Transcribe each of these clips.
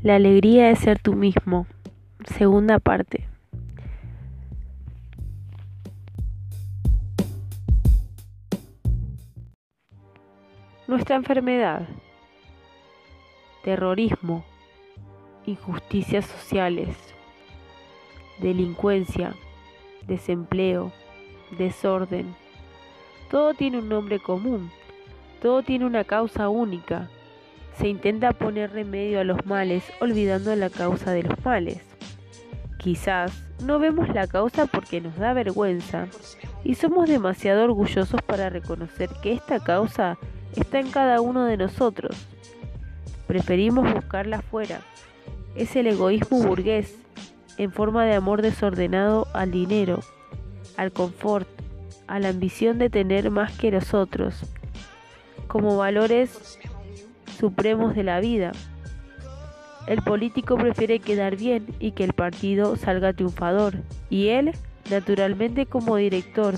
La alegría de ser tú mismo. Segunda parte. Nuestra enfermedad. Terrorismo. Injusticias sociales. Delincuencia. Desempleo. Desorden. Todo tiene un nombre común. Todo tiene una causa única se intenta poner remedio a los males olvidando la causa de los males. Quizás no vemos la causa porque nos da vergüenza y somos demasiado orgullosos para reconocer que esta causa está en cada uno de nosotros. Preferimos buscarla afuera. Es el egoísmo burgués en forma de amor desordenado al dinero, al confort, a la ambición de tener más que nosotros, como valores supremos de la vida. El político prefiere quedar bien y que el partido salga triunfador, y él, naturalmente como director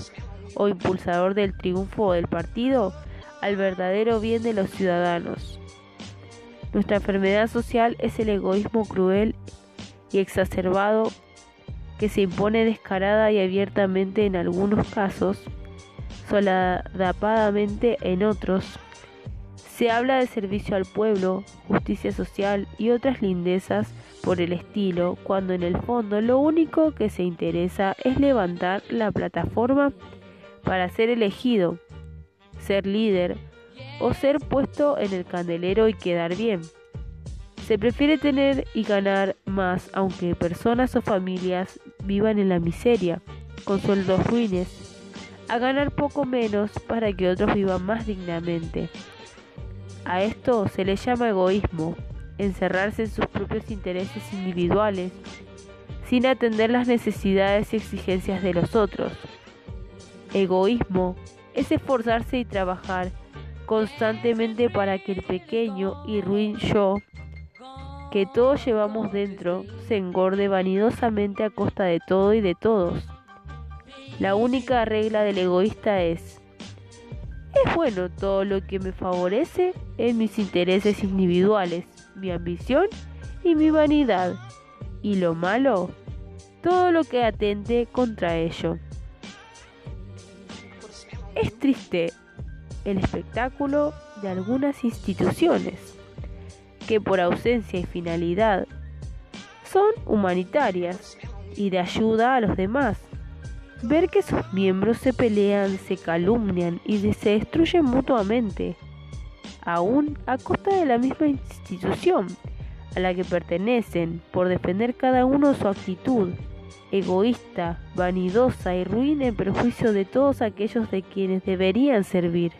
o impulsador del triunfo del partido, al verdadero bien de los ciudadanos. Nuestra enfermedad social es el egoísmo cruel y exacerbado que se impone descarada y abiertamente en algunos casos, solapadamente en otros, se habla de servicio al pueblo, justicia social y otras lindezas por el estilo, cuando en el fondo lo único que se interesa es levantar la plataforma para ser elegido, ser líder o ser puesto en el candelero y quedar bien. Se prefiere tener y ganar más aunque personas o familias vivan en la miseria, con sueldos ruines, a ganar poco menos para que otros vivan más dignamente. A esto se le llama egoísmo, encerrarse en sus propios intereses individuales, sin atender las necesidades y exigencias de los otros. Egoísmo es esforzarse y trabajar constantemente para que el pequeño y ruin yo que todos llevamos dentro se engorde vanidosamente a costa de todo y de todos. La única regla del egoísta es es bueno todo lo que me favorece en mis intereses individuales, mi ambición y mi vanidad. Y lo malo, todo lo que atente contra ello. Es triste el espectáculo de algunas instituciones que por ausencia y finalidad son humanitarias y de ayuda a los demás ver que sus miembros se pelean, se calumnian y se destruyen mutuamente, aún a costa de la misma institución a la que pertenecen, por defender cada uno su actitud, egoísta, vanidosa y ruin en perjuicio de todos aquellos de quienes deberían servir.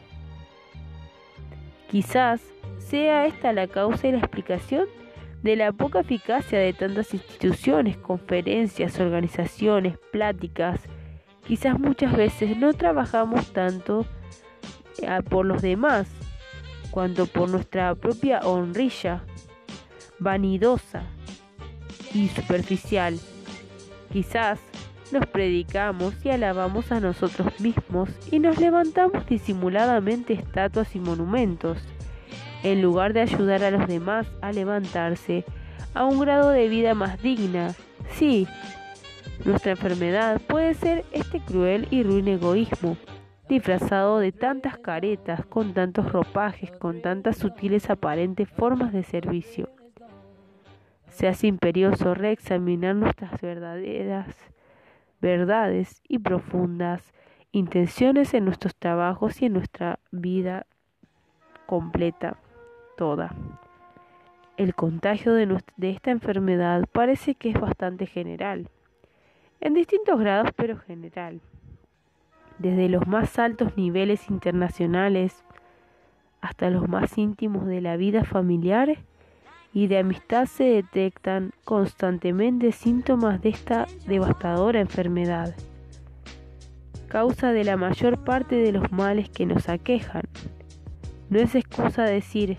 Quizás sea esta la causa y la explicación de la poca eficacia de tantas instituciones, conferencias, organizaciones, pláticas, Quizás muchas veces no trabajamos tanto eh, por los demás cuanto por nuestra propia honrilla, vanidosa y superficial. Quizás nos predicamos y alabamos a nosotros mismos y nos levantamos disimuladamente estatuas y monumentos, en lugar de ayudar a los demás a levantarse a un grado de vida más digna. Sí, nuestra enfermedad puede ser este cruel y ruin egoísmo, disfrazado de tantas caretas, con tantos ropajes, con tantas sutiles aparentes formas de servicio. Se hace imperioso reexaminar nuestras verdaderas verdades y profundas intenciones en nuestros trabajos y en nuestra vida completa, toda. El contagio de, de esta enfermedad parece que es bastante general en distintos grados pero general. Desde los más altos niveles internacionales hasta los más íntimos de la vida familiar y de amistad se detectan constantemente síntomas de esta devastadora enfermedad, causa de la mayor parte de los males que nos aquejan. No es excusa decir,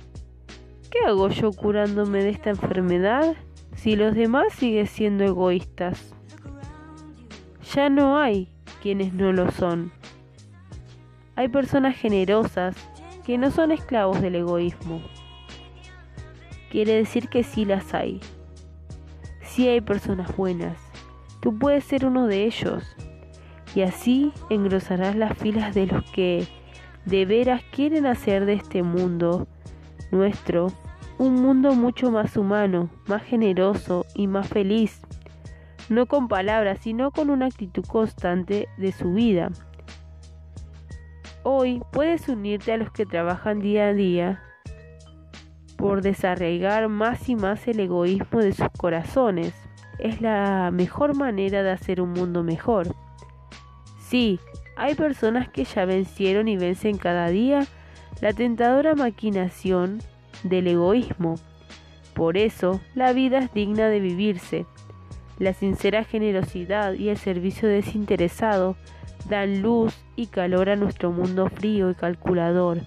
¿qué hago yo curándome de esta enfermedad si los demás siguen siendo egoístas? Ya no hay quienes no lo son. Hay personas generosas que no son esclavos del egoísmo, quiere decir que sí las hay. Sí hay personas buenas. Tú puedes ser uno de ellos. Y así engrosarás las filas de los que de veras quieren hacer de este mundo nuestro un mundo mucho más humano, más generoso y más feliz. No con palabras, sino con una actitud constante de su vida. Hoy puedes unirte a los que trabajan día a día por desarraigar más y más el egoísmo de sus corazones. Es la mejor manera de hacer un mundo mejor. Sí, hay personas que ya vencieron y vencen cada día la tentadora maquinación del egoísmo. Por eso, la vida es digna de vivirse. La sincera generosidad y el servicio desinteresado dan luz y calor a nuestro mundo frío y calculador.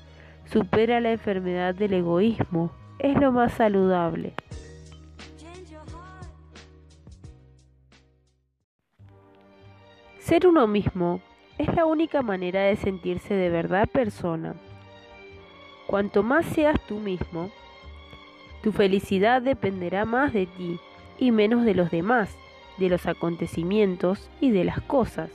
Supera la enfermedad del egoísmo, es lo más saludable. Ser uno mismo es la única manera de sentirse de verdad persona. Cuanto más seas tú mismo, tu felicidad dependerá más de ti y menos de los demás, de los acontecimientos y de las cosas.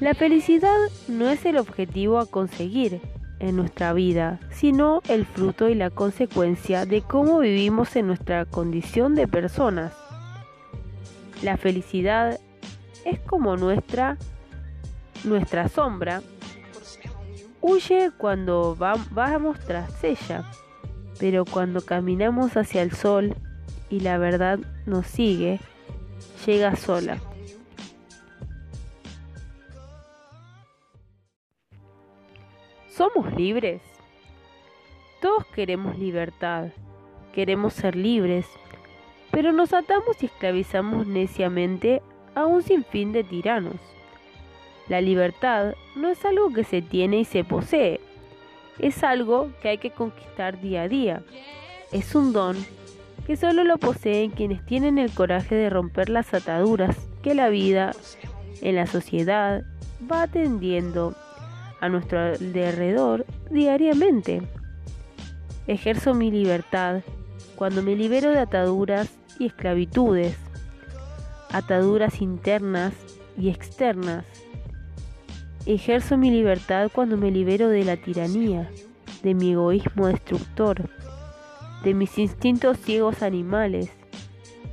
La felicidad no es el objetivo a conseguir, en nuestra vida, sino el fruto y la consecuencia de cómo vivimos en nuestra condición de personas. La felicidad es como nuestra nuestra sombra huye cuando vamos tras ella, pero cuando caminamos hacia el sol y la verdad nos sigue, llega sola. ¿Somos libres? Todos queremos libertad, queremos ser libres, pero nos atamos y esclavizamos neciamente a un sinfín de tiranos. La libertad no es algo que se tiene y se posee, es algo que hay que conquistar día a día. Es un don que solo lo poseen quienes tienen el coraje de romper las ataduras que la vida en la sociedad va atendiendo a nuestro alrededor diariamente. Ejerzo mi libertad cuando me libero de ataduras y esclavitudes, ataduras internas y externas. Ejerzo mi libertad cuando me libero de la tiranía, de mi egoísmo destructor, de mis instintos ciegos animales,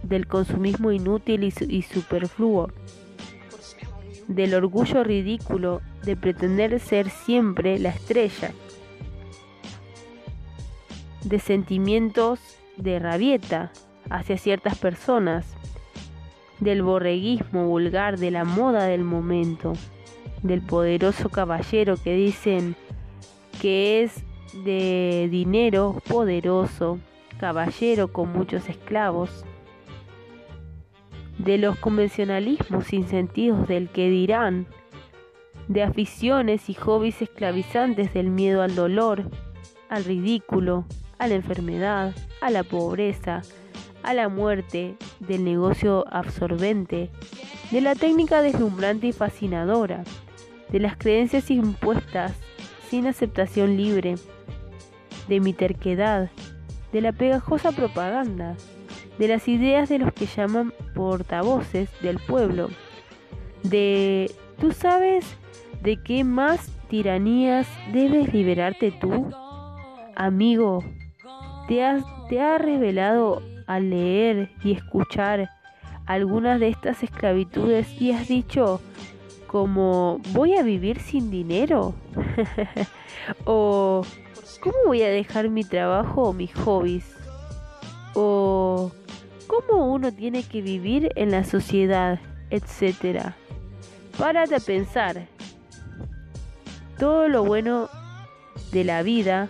del consumismo inútil y, superfluo, del orgullo ridículo de pretender ser siempre la estrella, de sentimientos de rabieta hacia ciertas personas, del borreguismo vulgar de la moda del momento, del poderoso caballero que dicen que es de dinero poderoso, caballero con muchos esclavos, de los convencionalismos sin sentidos del que dirán, de aficiones y hobbies esclavizantes del miedo al dolor, al ridículo, a la enfermedad, a la pobreza, a la muerte, del negocio absorbente, de la técnica deslumbrante y fascinadora, de las creencias impuestas sin aceptación libre, de mi terquedad, de la pegajosa propaganda, de las ideas de los que llaman portavoces del pueblo, de tú sabes ¿De qué más tiranías debes liberarte tú? Amigo, ¿te has, te revelado al leer y escuchar algunas de estas esclavitudes y has dicho como voy a vivir sin dinero? o ¿cómo voy a dejar mi trabajo o mis hobbies? o ¿cómo uno tiene que vivir en la sociedad? etcétera. Párate a pensar todo lo bueno de la vida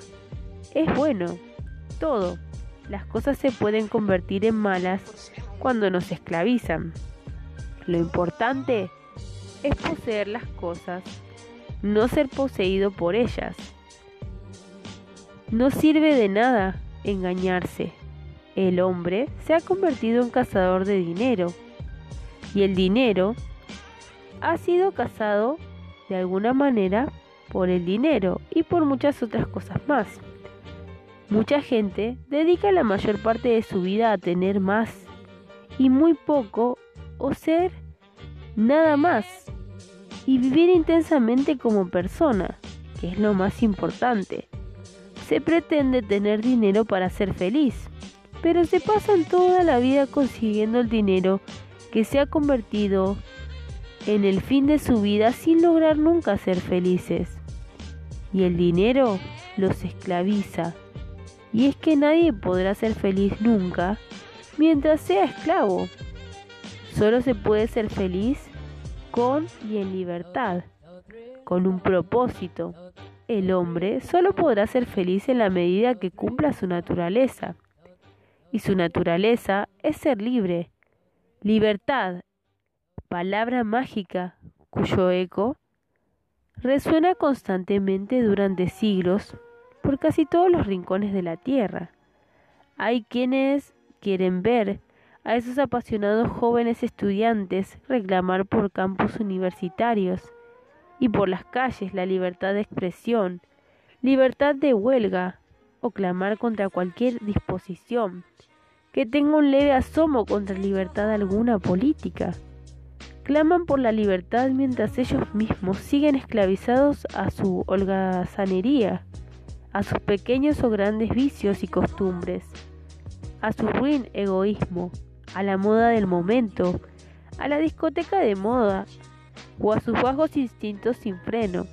es bueno. Todo. Las cosas se pueden convertir en malas cuando nos esclavizan. Lo importante poseer las cosas, no ser poseído por ellas. No sirve de nada engañarse. El hombre se ha convertido en cazador de dinero y el dinero ha sido cazado de alguna manera por el dinero y por muchas otras cosas más. Mucha gente dedica la mayor parte de su vida a tener más y muy poco o ser nada más y vivir intensamente como persona, que es lo más importante. Se pretende tener dinero para ser feliz, pero se pasan toda la vida consiguiendo el dinero que se ha convertido en el fin de su vida sin lograr nunca ser felices. Y el dinero los esclaviza. Y es que nadie podrá ser feliz nunca mientras sea esclavo. Solo se puede ser feliz con y en libertad, con un propósito. El hombre solo podrá ser feliz en la medida que cumpla su naturaleza. Y su naturaleza es ser libre. Libertad, palabra mágica cuyo eco resuena constantemente durante siglos por casi todos los rincones de la Tierra. Hay quienes quieren ver a esos apasionados jóvenes estudiantes reclamar por campus universitarios y por las calles la libertad de expresión, libertad de huelga o clamar contra cualquier disposición que tenga un leve asomo contra libertad alguna política. Claman por la libertad mientras ellos mismos siguen esclavizados a su holgazanería, a sus pequeños o grandes vicios y costumbres, a su ruin egoísmo, a la moda del momento, a la discoteca de moda o a sus bajos instintos sin freno.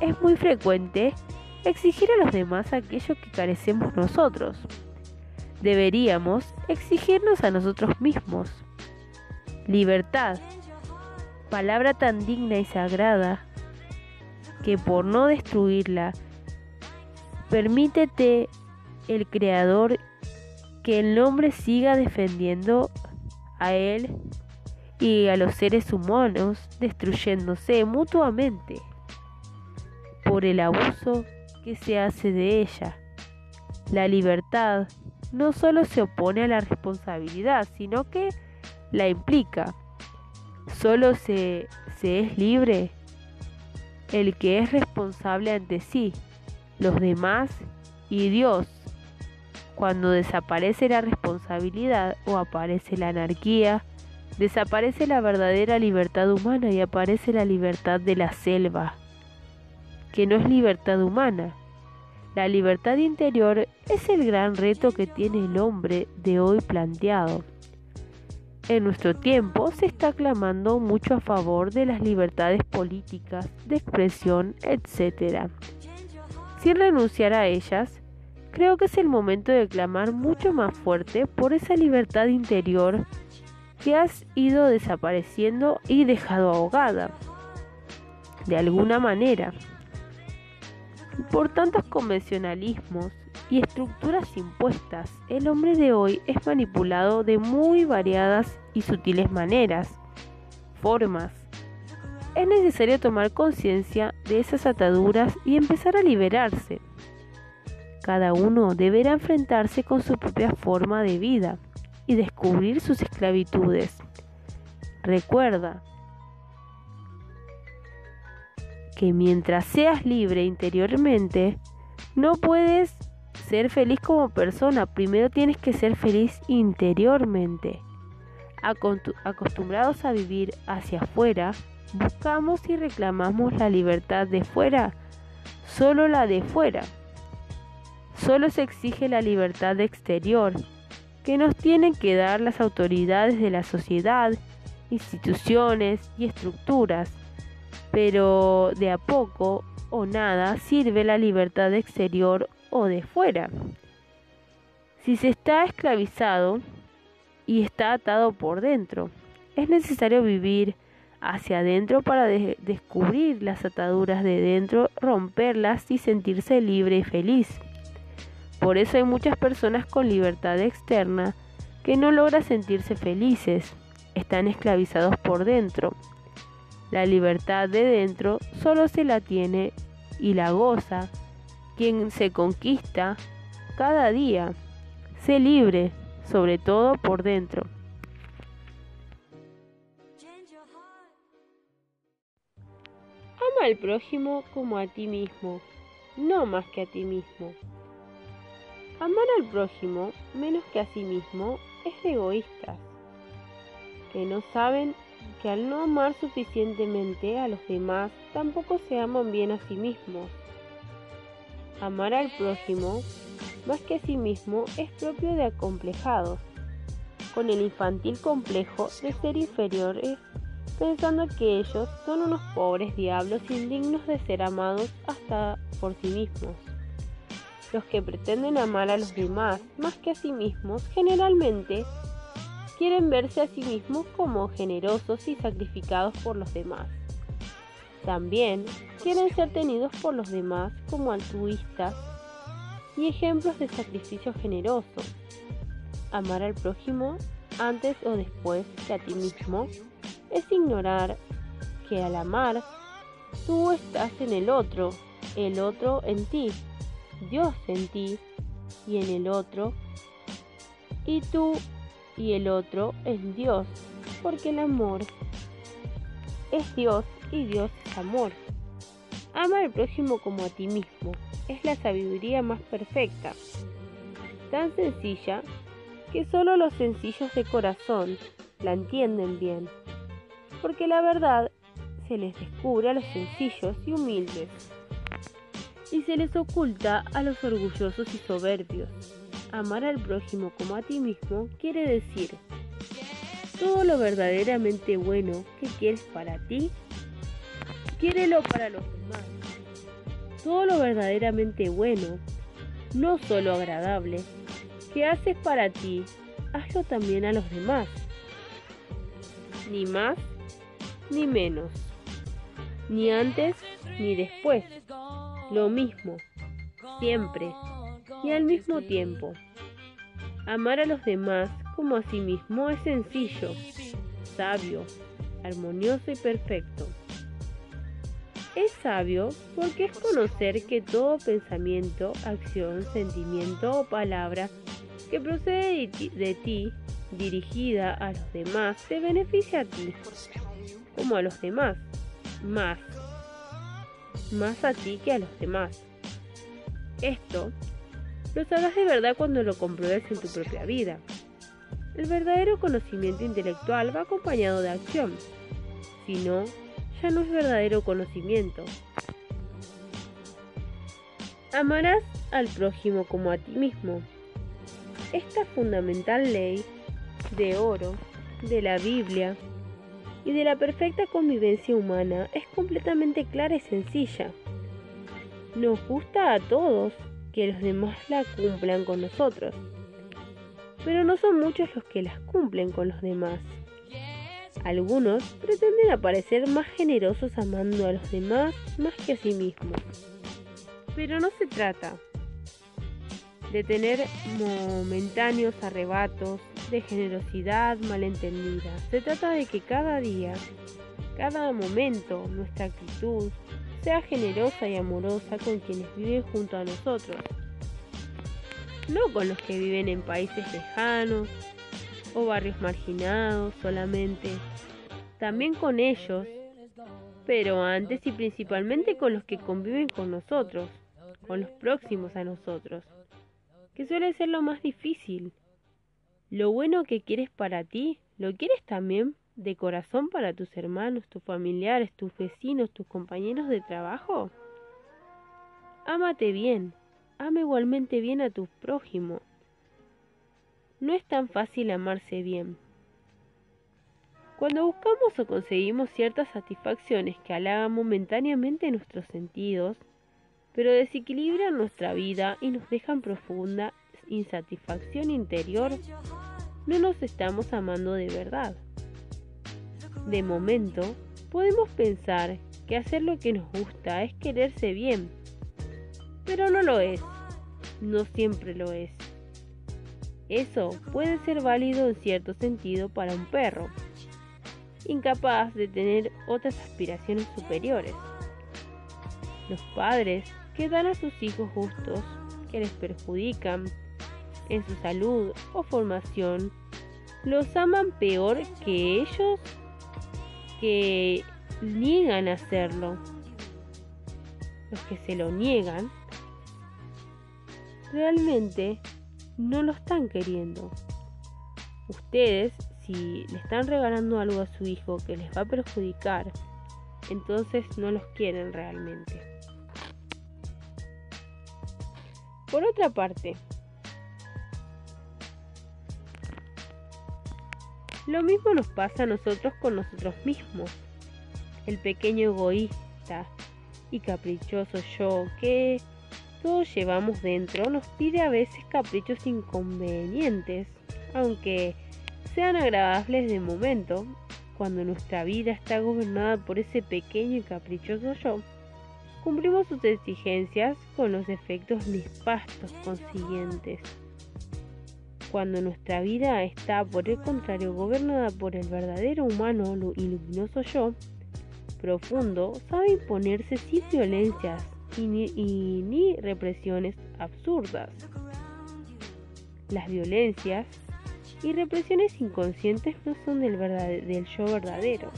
Es muy frecuente exigir a los demás aquello que carecemos nosotros. Deberíamos exigirnos a nosotros mismos. Libertad, palabra tan digna y sagrada que por no destruirla, permítete el Creador que el hombre siga defendiendo a él y a los seres humanos, destruyéndose mutuamente por el abuso que se hace de ella. La libertad no solo se opone a la responsabilidad, sino que la implica. Solo se, se es libre el que es responsable ante sí, los demás y Dios cuando desaparece la responsabilidad o aparece la anarquía, desaparece la verdadera libertad humana y aparece la libertad de la selva, que no es libertad humana. La libertad interior es el gran reto que tiene el hombre de hoy planteado. En nuestro tiempo se está clamando mucho a favor de las libertades políticas, de expresión, etc. Sin renunciar a ellas, creo que es el momento de clamar mucho más fuerte por esa libertad interior que has ido desapareciendo y dejado ahogada, de alguna manera, por tantos convencionalismos y estructuras impuestas. El hombre de hoy es manipulado de muy variadas y sutiles maneras, formas. Es necesario tomar conciencia de esas ataduras y empezar a liberarse cada uno deberá enfrentarse con su propia forma de vida y descubrir sus esclavitudes. Recuerda que mientras seas libre interiormente, no puedes ser feliz como persona. Primero tienes que ser feliz interiormente. Acostumbrados a vivir hacia afuera, buscamos y reclamamos la libertad de fuera, solo la de fuera. Solo se exige la libertad exterior, que nos tienen que dar las autoridades de la sociedad, instituciones y estructuras, pero de a poco o nada sirve la libertad exterior o de fuera. Si se está esclavizado y está atado por dentro, es necesario vivir hacia adentro para descubrir las ataduras de dentro, romperlas y sentirse libre y feliz. Por eso hay muchas personas con libertad externa que no logran sentirse felices, están esclavizados por dentro. La libertad de dentro solo se la tiene y la goza quien se conquista cada día. Sé libre, sobre todo por dentro. Ama al prójimo como a ti mismo, no más que a ti mismo. Amar al prójimo menos que a sí mismo es de egoístas, que no saben que al no amar suficientemente a los demás tampoco se aman bien a sí mismos. Amar al prójimo más que a sí mismo es propio de acomplejados, con el infantil complejo de ser inferiores, pensando que ellos son unos pobres diablos indignos de ser amados hasta por sí mismos. Los que pretenden amar a los demás más que a sí mismos generalmente quieren verse a sí mismos como generosos y sacrificados por los demás. También quieren ser tenidos por los demás como altruistas y ejemplos de sacrificio generoso. Amar al prójimo antes o después que a ti mismo es ignorar que al amar tú estás en el otro, el otro en ti Dios en ti y en el otro, y tú y el otro en Dios, porque el amor es Dios y Dios es amor. Ama al prójimo como a ti mismo, es la sabiduría más perfecta, tan sencilla que solo los sencillos de corazón la entienden bien, porque la verdad se les descubre a los sencillos y humildes y se les oculta a los orgullosos y soberbios. Amar al prójimo como a ti mismo quiere decir todo lo verdaderamente bueno que quieres para ti, quiérelo para los demás. Todo lo verdaderamente bueno, no solo agradable, que haces para ti, hazlo también a los demás. Ni más, ni menos. Ni antes, ni después lo mismo, siempre y al mismo tiempo. Amar a los demás como a sí mismo es sencillo, sabio, armonioso y perfecto. Es sabio porque es conocer que todo pensamiento, acción, sentimiento o palabra que procede de ti, dirigida a los demás, te beneficia a ti, como a los demás, más más a ti que a los demás. Esto lo sabrás de verdad cuando lo compruebes en tu propia vida. El verdadero conocimiento intelectual va acompañado de acción. Si no, ya no es verdadero conocimiento. Amarás al prójimo como a ti mismo. Esta fundamental ley de oro de la Biblia y de la perfecta convivencia humana es completamente clara y sencilla. Nos gusta a todos que los demás la cumplan con nosotros, pero no son muchos los que las cumplen con los demás. Algunos pretenden aparecer más generosos amando a los demás más que a sí mismos. Pero no se trata de tener momentáneos arrebatos de generosidad malentendida. Se trata de que cada día, cada momento, nuestra actitud sea generosa y amorosa con quienes viven junto a nosotros. No con los que viven en países lejanos o barrios marginados solamente. También con ellos, pero antes y principalmente con los que conviven con nosotros, con los próximos a nosotros, que suele ser lo más difícil lo bueno que quieres para ti, ¿lo quieres también de corazón para tus hermanos, tus familiares, tus vecinos, tus compañeros de trabajo? Ámate bien, ama igualmente bien a tu prójimo. No es tan fácil amarse bien. Cuando buscamos o conseguimos ciertas satisfacciones que halagan momentáneamente nuestros sentidos, pero desequilibran nuestra vida y nos dejan profunda insatisfacción interior, no nos estamos amando de verdad. De momento, podemos pensar que hacer lo que nos gusta es quererse bien, pero no lo es, no siempre lo es. Eso puede ser válido en cierto sentido para un perro, incapaz de tener otras aspiraciones superiores. Los padres que dan a sus hijos gustos que les perjudican en su salud o formación, los aman peor que ellos que niegan a hacerlo. Los que se lo niegan realmente no lo están queriendo. Ustedes, si le están regalando algo a su hijo que les va a perjudicar, entonces no los quieren realmente. Por otra parte, lo mismo nos pasa a nosotros con nosotros mismos. El pequeño egoísta y caprichoso yo que todos llevamos dentro nos pide a veces caprichos inconvenientes, aunque sean agradables de momento, cuando nuestra vida está gobernada por ese pequeño y caprichoso yo, cumplimos sus exigencias con los efectos nefastos consiguientes. Cuando nuestra vida está, por el contrario, gobernada por el verdadero humano y luminoso yo, profundo, sabe imponerse sin violencias y ni, represiones absurdas. Las violencias y represiones inconscientes no son del, del yo verdadero.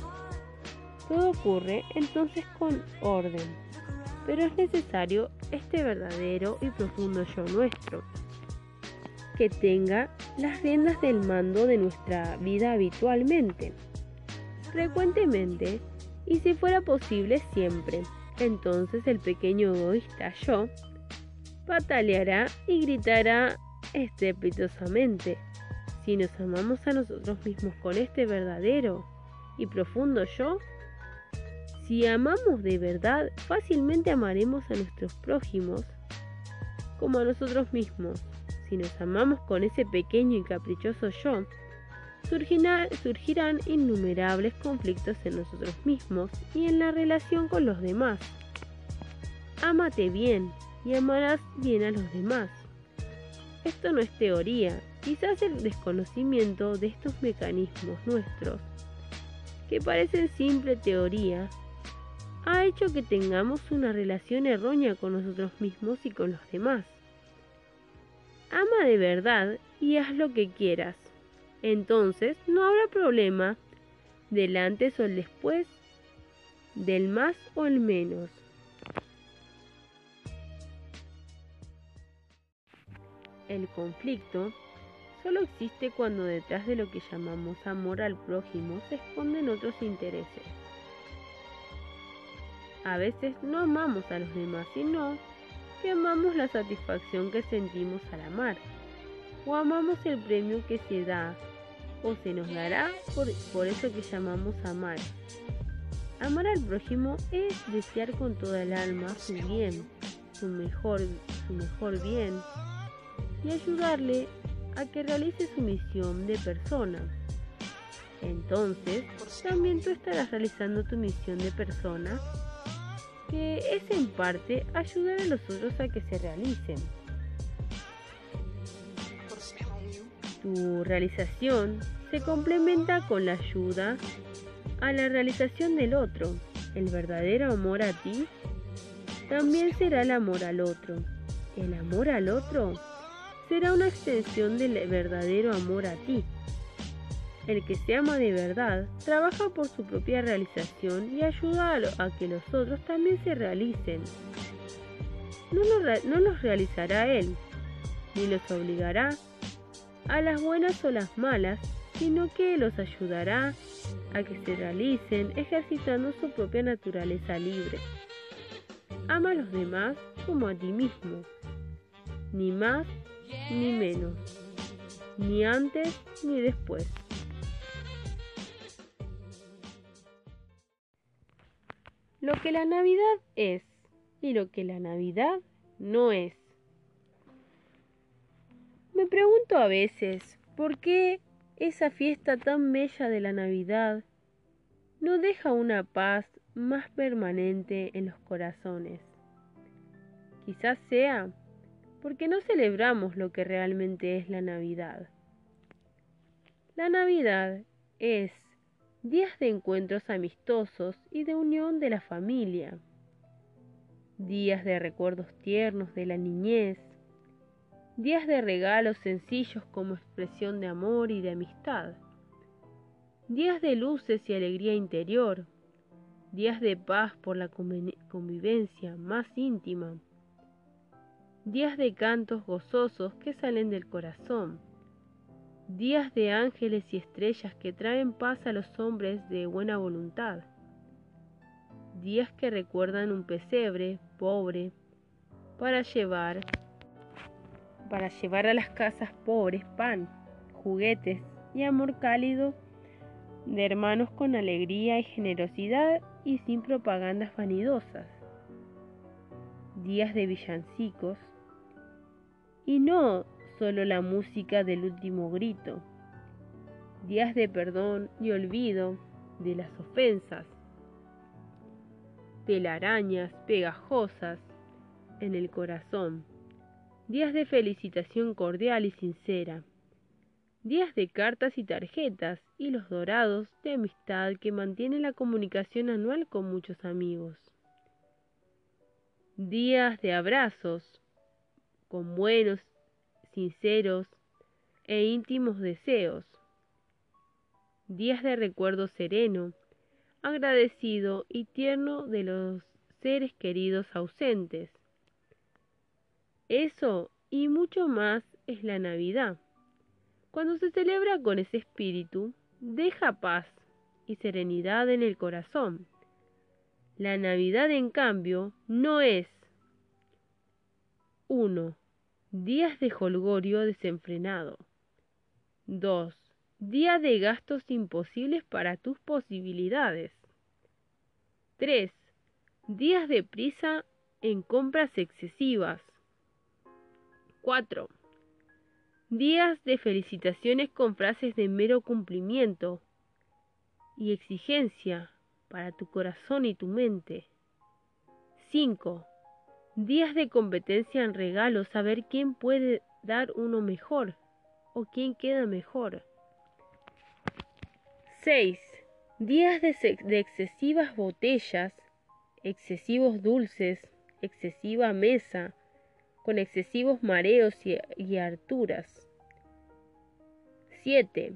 Todo ocurre entonces con orden, pero es necesario este verdadero y profundo yo nuestro, que tenga las riendas del mando de nuestra vida habitualmente, frecuentemente y si fuera posible siempre. Entonces el pequeño egoísta yo pataleará y gritará estrepitosamente. Si nos amamos a nosotros mismos con este verdadero y profundo yo, si amamos de verdad, fácilmente amaremos a nuestros prójimos como a nosotros mismos. Si nos amamos con ese pequeño y caprichoso yo, surgirán innumerables conflictos en nosotros mismos y en la relación con los demás. Ámate bien y amarás bien a los demás. Esto no es teoría, quizás el desconocimiento de estos mecanismos nuestros, que parecen simple teoría, ha hecho que tengamos una relación errónea con nosotros mismos y con los demás. Ama de verdad y haz lo que quieras entonces no habrá problema del antes o el después, del más o el menos. El conflicto solo existe cuando detrás de lo que llamamos amor al prójimo se esconden otros intereses. A veces no amamos a los demás, sino que amamos la satisfacción que sentimos al amar, o amamos el premio que se da o se nos dará por, eso que llamamos amar. Amar al prójimo es desear con toda el alma su bien, su mejor, su mejor bien, y ayudarle a que realice su misión de persona. Entonces, también tú estarás realizando tu misión de persona, que es en parte ayudar a los otros a que se realicen. Tu realización se complementa con la ayuda a la realización del otro. El verdadero amor a ti también será el amor al otro. El amor al otro será una extensión del verdadero amor a ti. El que se ama de verdad trabaja por su propia realización y ayuda a, que los otros también se realicen. No, no los realizará él, ni los obligará a las buenas o las malas, sino que los ayudará a que se realicen ejercitando su propia naturaleza libre. Ama a los demás como a ti mismo, ni más ni menos, ni antes ni después. Lo que la Navidad es y lo que la Navidad no es. Me pregunto a veces, ¿por qué esa fiesta tan bella de la Navidad no deja una paz más permanente en los corazones? Quizás sea porque no celebramos lo que realmente es la Navidad. La Navidad es días de encuentros amistosos y de unión de la familia, días de recuerdos tiernos de la niñez, días de regalos sencillos como expresión de amor y de amistad, días de luces y alegría interior, días de paz por la convivencia más íntima, días de cantos gozosos que salen del corazón, días de ángeles y estrellas que traen paz a los hombres de buena voluntad, días que recuerdan un pesebre pobre para llevar para llevar a las casas pobres pan, juguetes y amor cálido de hermanos con alegría y generosidad y sin propagandas vanidosas. Días de villancicos y no solo la música del último grito. Días de perdón y olvido de las ofensas. Telarañas pegajosas en el corazón. Días de felicitación cordial y sincera días de cartas y tarjetas y los dorados de amistad que mantienen la comunicación anual con muchos amigos. Días de abrazos con buenos, sinceros e íntimos deseos. Días de recuerdo sereno, agradecido y tierno de los seres queridos ausentes. Eso y mucho más es la Navidad. Cuando se celebra con ese espíritu, deja paz y serenidad en el corazón. La Navidad, en cambio, no es 1. Días de holgorio desenfrenado. 2. Día de gastos imposibles para tus posibilidades. 3. Días de prisa en compras excesivas. 4 días de felicitaciones con frases de mero cumplimiento y exigencia para tu corazón y tu mente. 5. Días de competencia en regalos, saber quién puede dar uno mejor o quién queda mejor. 6. Días de, excesivas botellas, excesivos dulces, excesiva mesa, con excesivos mareos y, y harturas. 7.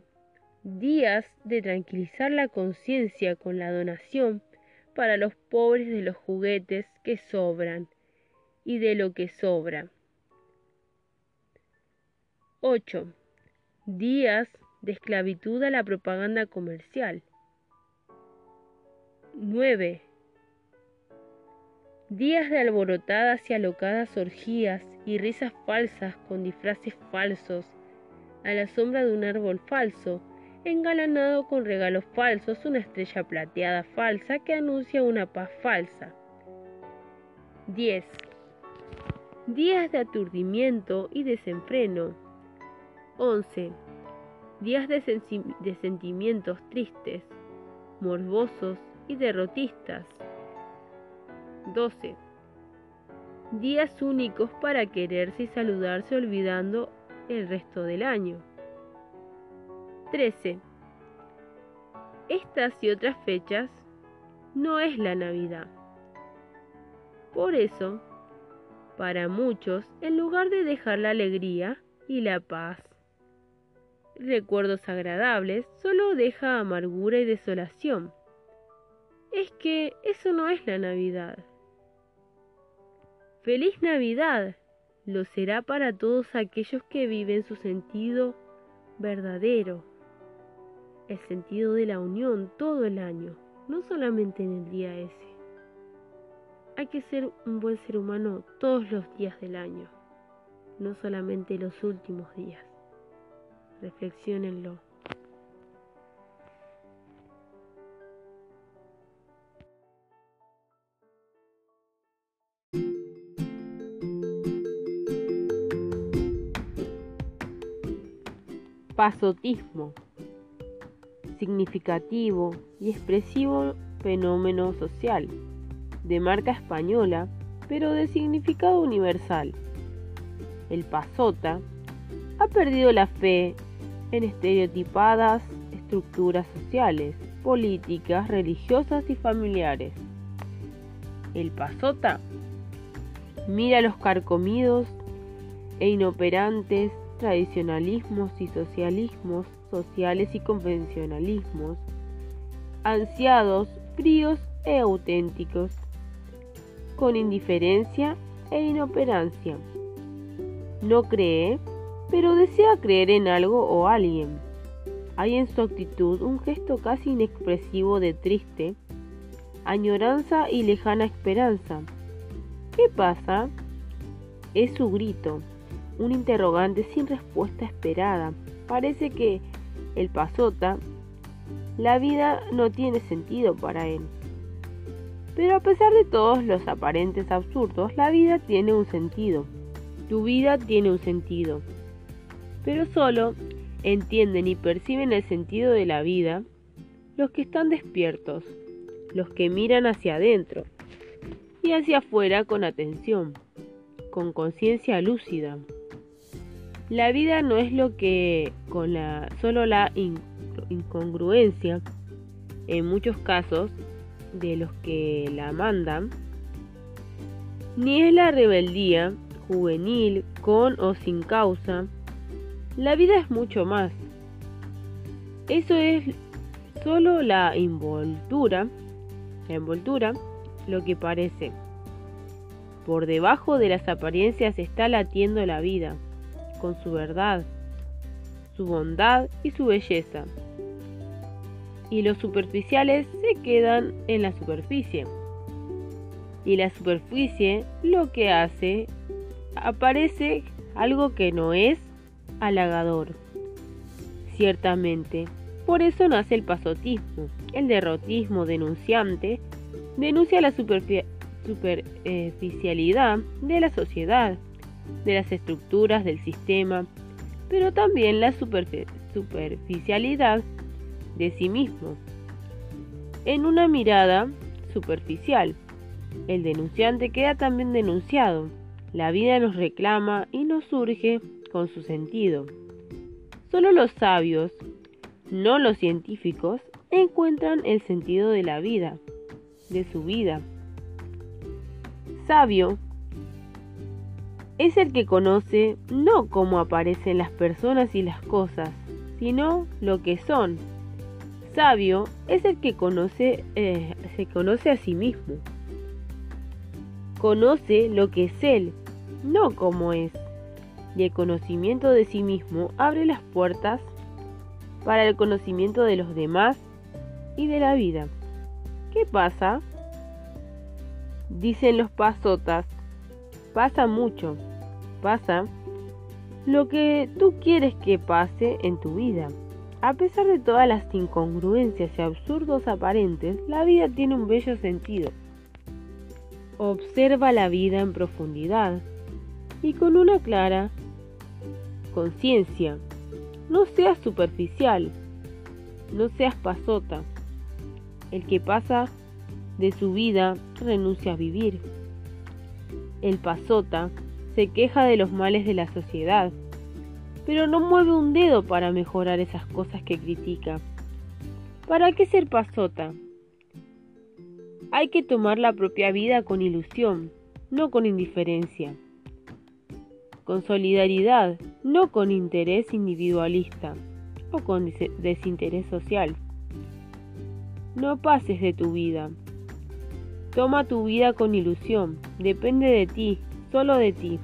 Días de tranquilizar la conciencia con la donación para los pobres de los juguetes que sobran y de lo que sobra. 8. Días de esclavitud a la propaganda comercial. 9. Días de alborotadas y alocadas orgías y risas falsas con disfraces falsos a la sombra de un árbol falso, engalanado con regalos falsos, una estrella plateada falsa que anuncia una paz falsa. 10. Días de aturdimiento y desenfreno. 11. Días de, sentimientos tristes, morbosos y derrotistas. 12. Días únicos para quererse y saludarse olvidando el resto del año. 13. Estas y otras fechas no es la Navidad. Por eso, para muchos, en lugar de dejar la alegría y la paz, recuerdos agradables, solo deja amargura y desolación. Es que eso no es la Navidad. Feliz Navidad, lo será para todos aquellos que viven su sentido verdadero, el sentido de la unión todo el año, no solamente en el día ese. Hay que ser un buen ser humano todos los días del año, no solamente los últimos días. Reflexionenlo. Pasotismo. Significativo y expresivo fenómeno social, de marca española, pero de significado universal. El pasota ha perdido la fe en estereotipadas estructuras sociales, políticas, religiosas y familiares. El pasota mira los carcomidos e inoperantes tradicionalismos y socialismos sociales y convencionalismos, ansiados, fríos e auténticos, con indiferencia e inoperancia, No cree, pero desea creer en algo o alguien. Hay en su actitud un gesto casi inexpresivo de triste, añoranza y lejana esperanza. ¿Qué pasa? Es su grito, un interrogante sin respuesta esperada. Parece que el pasota, la vida no tiene sentido para él. Pero a pesar de todos los aparentes absurdos, la vida tiene un sentido. Tu vida tiene un sentido. Pero solo entienden y perciben el sentido de la vida los que están despiertos, los que miran hacia adentro y hacia afuera con atención, con conciencia lúcida. La vida no es lo que con la solo la incongruencia en muchos casos de los que la mandan, ni es la rebeldía juvenil con o sin causa. La vida es mucho más. Eso es solo la envoltura, la envoltura, lo que parece. Por debajo de las apariencias está latiendo la vida con su verdad, su bondad y su belleza. Y los superficiales se quedan en la superficie. Y la superficie lo que hace, aparece algo que no es halagador. Ciertamente, por eso nace el pasotismo. El derrotismo denunciante denuncia la superficialidad de la sociedad de las estructuras del sistema, pero también la superficialidad de sí mismo. En una mirada superficial, el denunciante queda también denunciado. La vida nos reclama y nos surge con su sentido. Solo los sabios, no los científicos, encuentran el sentido de la vida, de su vida. Sabio es el que conoce no cómo aparecen las personas y las cosas, sino lo que son. Sabio es el que conoce, eh, se conoce a sí mismo. Conoce lo que es él, no cómo es. Y el conocimiento de sí mismo abre las puertas para el conocimiento de los demás y de la vida. ¿Qué pasa? Dicen los pasotas pasa mucho. Pasa lo que tú quieres que pase en tu vida. A pesar de todas las incongruencias y absurdos aparentes, la vida tiene un bello sentido. Observa la vida en profundidad y con una clara conciencia. No seas superficial, no seas pasota. El que pasa de su vida renuncia a vivir. El pasota se queja de los males de la sociedad, pero no mueve un dedo para mejorar esas cosas que critica. ¿Para qué ser pasota? Hay que tomar la propia vida con ilusión, no con indiferencia. Con solidaridad, no con interés individualista o con desinterés social. No pases de tu vida, Toma tu vida con ilusión, depende de ti, solo de ti.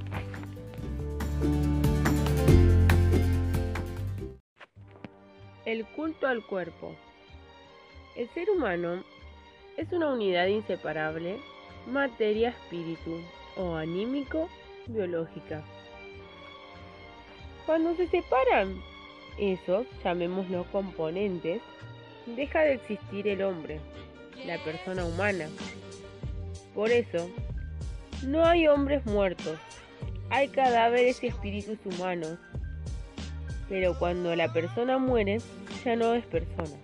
El culto al cuerpo. El ser humano es una unidad inseparable, materia-espíritu o anímico-biológica. Cuando se separan esos, llamémoslo componentes, deja de existir el hombre, la persona humana, por eso, no hay hombres muertos, hay cadáveres y espíritus humanos. Pero cuando la persona muere, no es persona.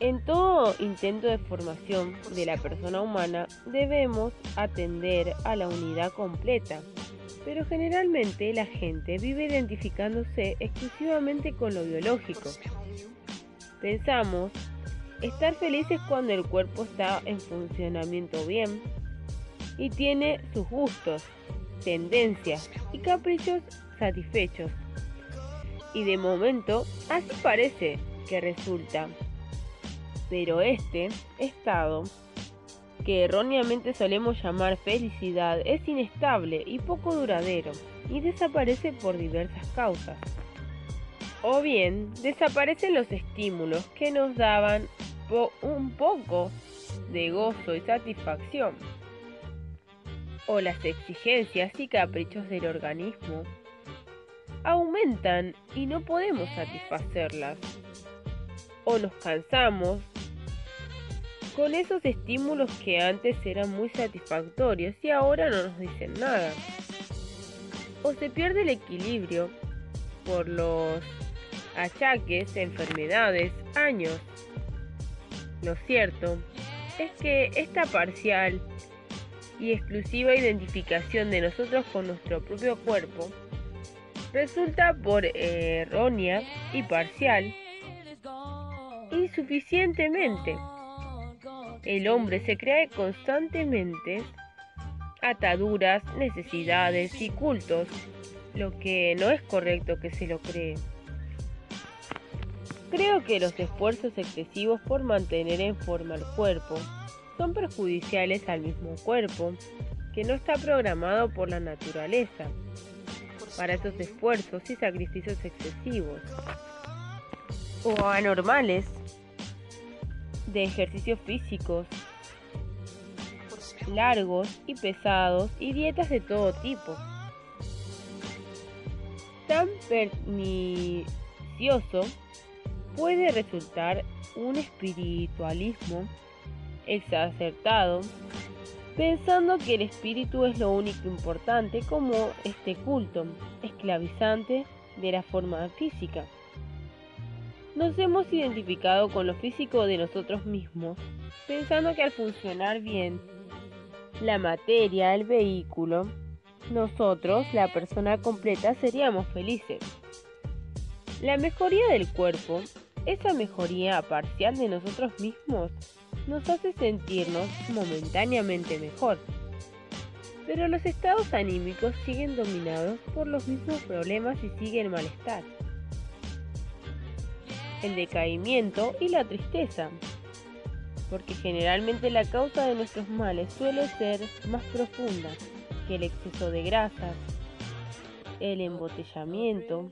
En todo intento de formación de la persona humana debemos atender a la unidad completa, pero generalmente la gente vive identificándose exclusivamente con lo biológico. Pensamos Estar feliz es cuando el cuerpo está en funcionamiento bien y tiene sus gustos, tendencias y caprichos satisfechos. Y de momento así parece que resulta. Pero este estado que erróneamente solemos llamar felicidad es inestable y poco duradero y desaparece por diversas causas. O bien, desaparecen los estímulos que nos daban un poco de gozo y satisfacción. O las exigencias y caprichos del organismo aumentan y no podemos satisfacerlas. O nos cansamos con esos estímulos que antes eran muy satisfactorios y ahora no nos dicen nada. O se pierde el equilibrio por los achaques, enfermedades, años. Lo cierto es que esta parcial y exclusiva identificación de nosotros con nuestro propio cuerpo resulta por errónea y parcial insuficientemente. El hombre se crea constantemente ataduras, necesidades y cultos, lo que no es correcto que se lo cree. Creo que los esfuerzos excesivos por mantener en forma el cuerpo son perjudiciales al mismo cuerpo, que no está programado por la naturaleza para esos esfuerzos y sacrificios excesivos o anormales de ejercicios físicos largos y pesados y dietas de todo tipo. Tan pernicioso puede resultar un espiritualismo exacerbado, pensando que el espíritu es lo único importante como este culto esclavizante de la forma física. Nos hemos identificado con lo físico de nosotros mismos, pensando que al funcionar bien la materia, el vehículo, nosotros, la persona completa, seríamos felices. La mejoría del cuerpo esa mejoría parcial de nosotros mismos nos hace sentirnos momentáneamente mejor. Pero los estados anímicos siguen dominados por los mismos problemas y sigue el malestar, el decaimiento y la tristeza, porque generalmente la causa de nuestros males suele ser más profunda que el exceso de grasas, el embotellamiento,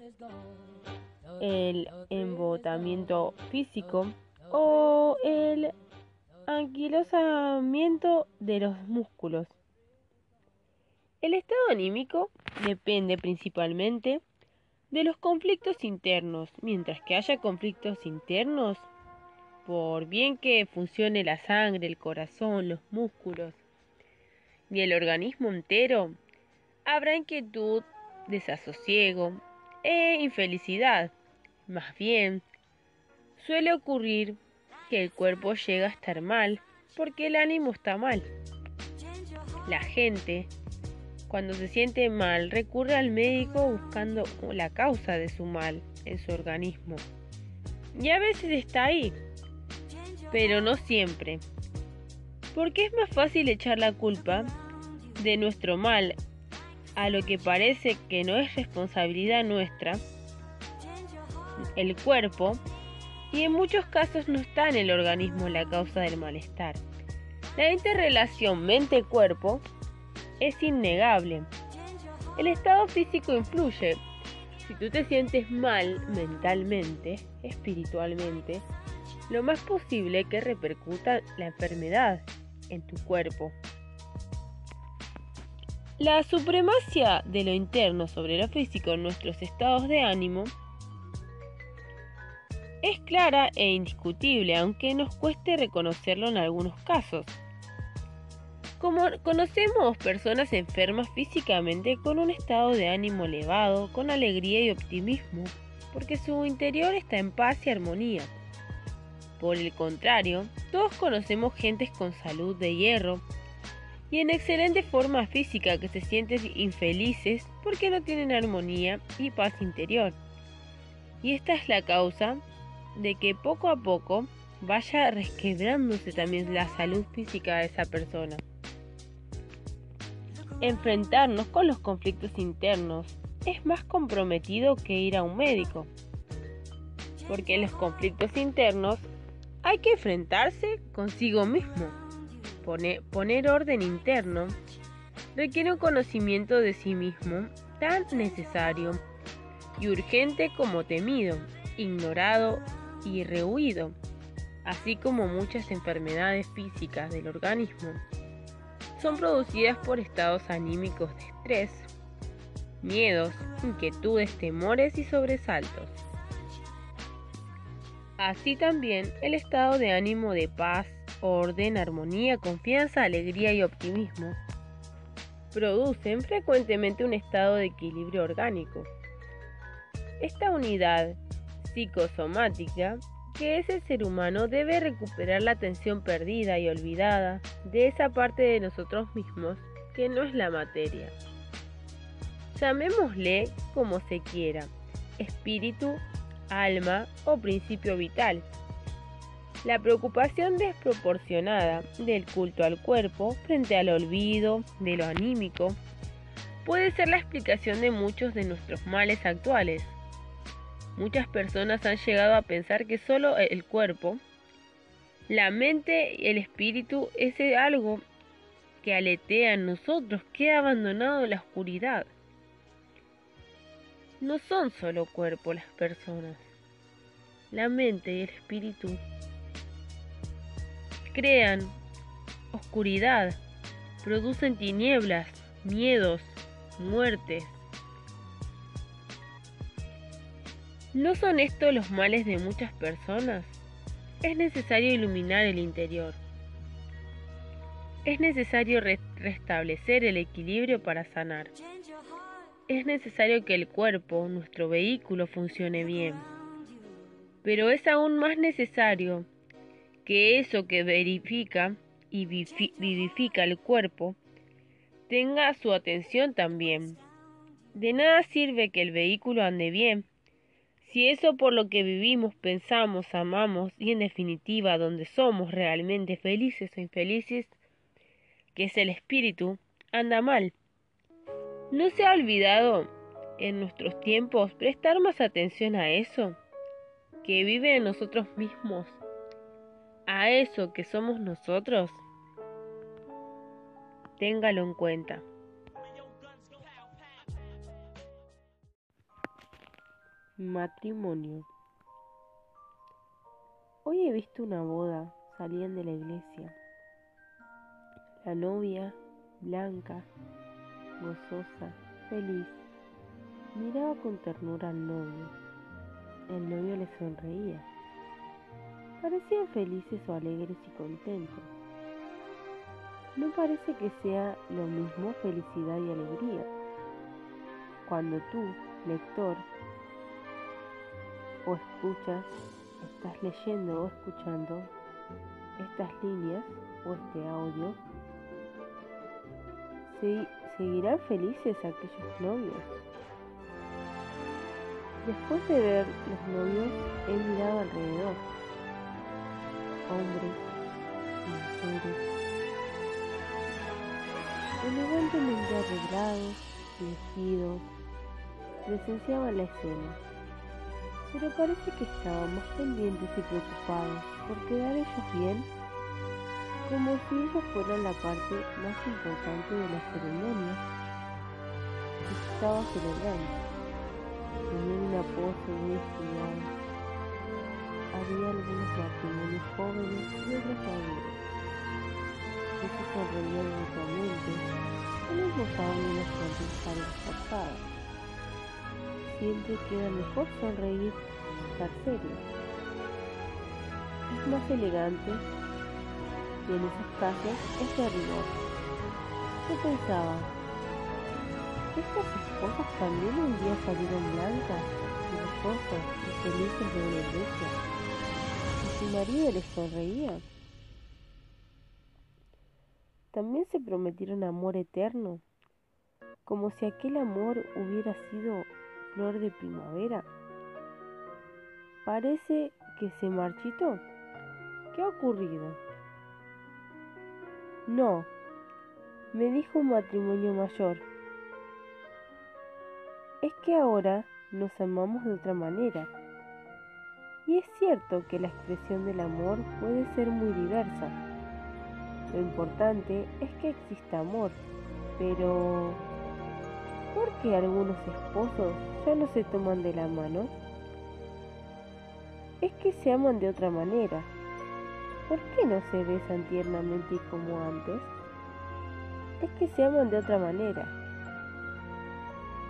el embotamiento físico o el anquilosamiento de los músculos. El estado anímico depende principalmente de los conflictos internos, mientras que haya conflictos internos, por bien que funcione la sangre, el corazón, los músculos y el organismo entero, habrá inquietud, desasosiego e infelicidad. Más bien, suele ocurrir que el cuerpo llega a estar mal porque el ánimo está mal. La gente, cuando se siente mal, recurre al médico buscando la causa de su mal en su organismo. Y a veces está ahí, pero no siempre. Porque es más fácil echar la culpa de nuestro mal a lo que parece que no es responsabilidad nuestra el cuerpo y en muchos casos no está en el organismo la causa del malestar. La interrelación mente-cuerpo es innegable. El estado físico influye. Si tú te sientes mal mentalmente, espiritualmente, lo más posible que repercuta la enfermedad en tu cuerpo. La supremacia de lo interno sobre lo físico en nuestros estados de ánimo es clara e indiscutible, aunque nos cueste reconocerlo en algunos casos. Como conocemos personas enfermas físicamente con un estado de ánimo elevado, con alegría y optimismo, porque su interior está en paz y armonía. Por el contrario, todos conocemos gentes con salud de hierro y en excelente forma física que se sienten infelices porque no tienen armonía y paz interior. Y esta es la causa de que poco a poco vaya resquebrándose también la salud física de esa persona. Enfrentarnos con los conflictos internos es más comprometido que ir a un médico, porque los conflictos internos hay que enfrentarse consigo mismo poner orden interno requiere un conocimiento de sí mismo tan necesario y urgente como temido, ignorado y rehuido, así como muchas enfermedades físicas del organismo, son producidas por estados anímicos de estrés, miedos, inquietudes, temores y sobresaltos. Así también el estado de ánimo de paz, orden, armonía, confianza, alegría y optimismo producen frecuentemente un estado de equilibrio orgánico. Esta unidad psicosomática que es el ser humano debe recuperar la atención perdida y olvidada de esa parte de nosotros mismos que no es la materia. Llamémosle como se quiera, espíritu, alma o principio vital. La preocupación desproporcionada del culto al cuerpo frente al olvido de lo anímico puede ser la explicación de muchos de nuestros males actuales. Muchas personas han llegado a pensar que solo el cuerpo, la mente y el espíritu es algo que aletea en nosotros, queda abandonado la oscuridad. No son solo cuerpo las personas. La mente y el espíritu crean oscuridad, producen tinieblas, miedos, muertes. ¿No son estos los males de muchas personas? Es necesario iluminar el interior. Es necesario restablecer el equilibrio para sanar es necesario que el cuerpo, nuestro vehículo, funcione bien. Pero es aún más necesario que eso que verifica y vivifica el cuerpo tenga su atención también. De nada sirve que el vehículo ande bien si eso por lo que vivimos, pensamos, amamos y en definitiva donde somos realmente felices o infelices, que es el espíritu, anda mal. ¿No se ha olvidado en nuestros tiempos prestar más atención a eso que vive en nosotros mismos? ¿A eso que somos nosotros? Téngalo en cuenta. Matrimonio. Hoy he visto una boda, salían de la iglesia. La novia, blanca, gozosa, feliz. Miraba con ternura al novio. El novio le sonreía. Parecían felices o alegres y contentos. No parece que sea lo mismo felicidad y alegría. Cuando tú, lector, o escuchas, estás leyendo o escuchando estas líneas o este audio, ¿Seguirán felices aquellos novios? Después de ver los novios, he mirado alrededor. Hombres mujeres. Elegantemente arreglados vestidos, presenciaban la escena. Pero parece que estaban más pendientes y preocupados por quedar ellos bien como si ellos fueran la parte más importante de la ceremonia que se estaba celebrando. Tenían una pose muy estudiada. Había algunos matrimonios jóvenes y otros maduros, que se sonreían mutuamente, unos gozaban una sonrisa reforzada. Siempre queda mejor sonreír estar serio. Es más elegante y en esos casos es de rigor. Yo pensaba, estas esposas también un día salieron blancas y gozosas y felices de una iglesia, y su marido les sonreía. También se prometieron amor eterno, como si aquel amor hubiera sido flor de primavera. Parece que se marchitó. ¿Qué ha ocurrido? No, me dijo un matrimonio mayor. Es que ahora nos amamos de otra manera. Y es cierto que la expresión del amor puede ser muy diversa. Lo importante es que exista amor, pero ¿por qué algunos esposos ya no se toman de la mano? Es que se aman de otra manera. ¿Por qué no se besan tiernamente como antes? Es que se aman de otra manera.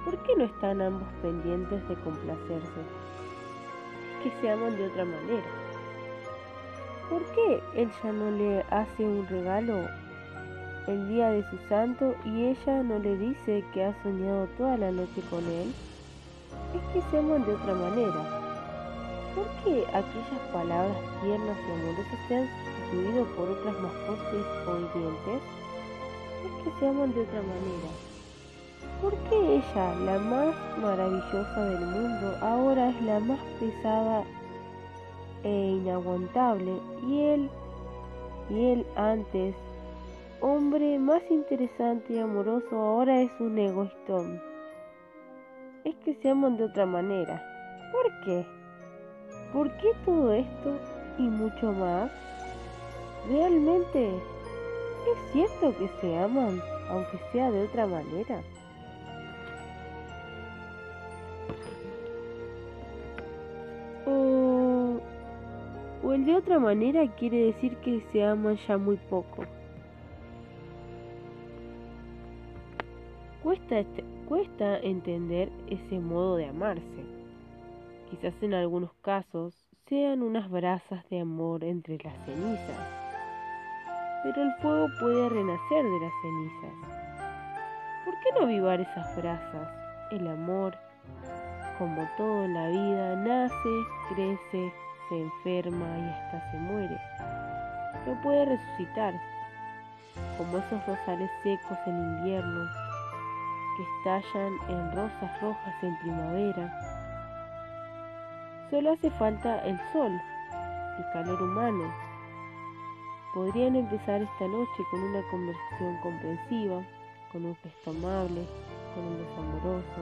¿Por qué no están ambos pendientes de complacerse? Es que se aman de otra manera. ¿Por qué él ya no le hace un regalo el día de su santo y ella no le dice que ha soñado toda la noche con él? Es que se aman de otra manera. ¿Por qué aquellas palabras tiernas y amorosas se han sustituido por otras más fuertes o hirientes? Es que se aman de otra manera. ¿Por qué ella, la más maravillosa del mundo, ahora es la más pesada e inaguantable y él, y él antes, hombre más interesante y amoroso, ahora es un egoístón? Es que se aman de otra manera. ¿Por qué? ¿Por qué todo esto y mucho más? ¿Realmente es cierto que se aman, aunque sea de otra manera? O, o el de otra manera quiere decir que se aman ya muy poco. Cuesta, este, cuesta entender ese modo de amarse quizás en algunos casos sean unas brasas de amor entre las cenizas, pero el fuego puede renacer de las cenizas. ¿Por qué no avivar esas brasas? El amor, como todo en la vida, nace, crece, se enferma y hasta se muere. No puede resucitar, como esos rosales secos en invierno, que estallan en rosas rojas en primavera Solo hace falta el sol, el calor humano. Podrían empezar esta noche con una conversación comprensiva, con un gesto amable, con un beso amoroso.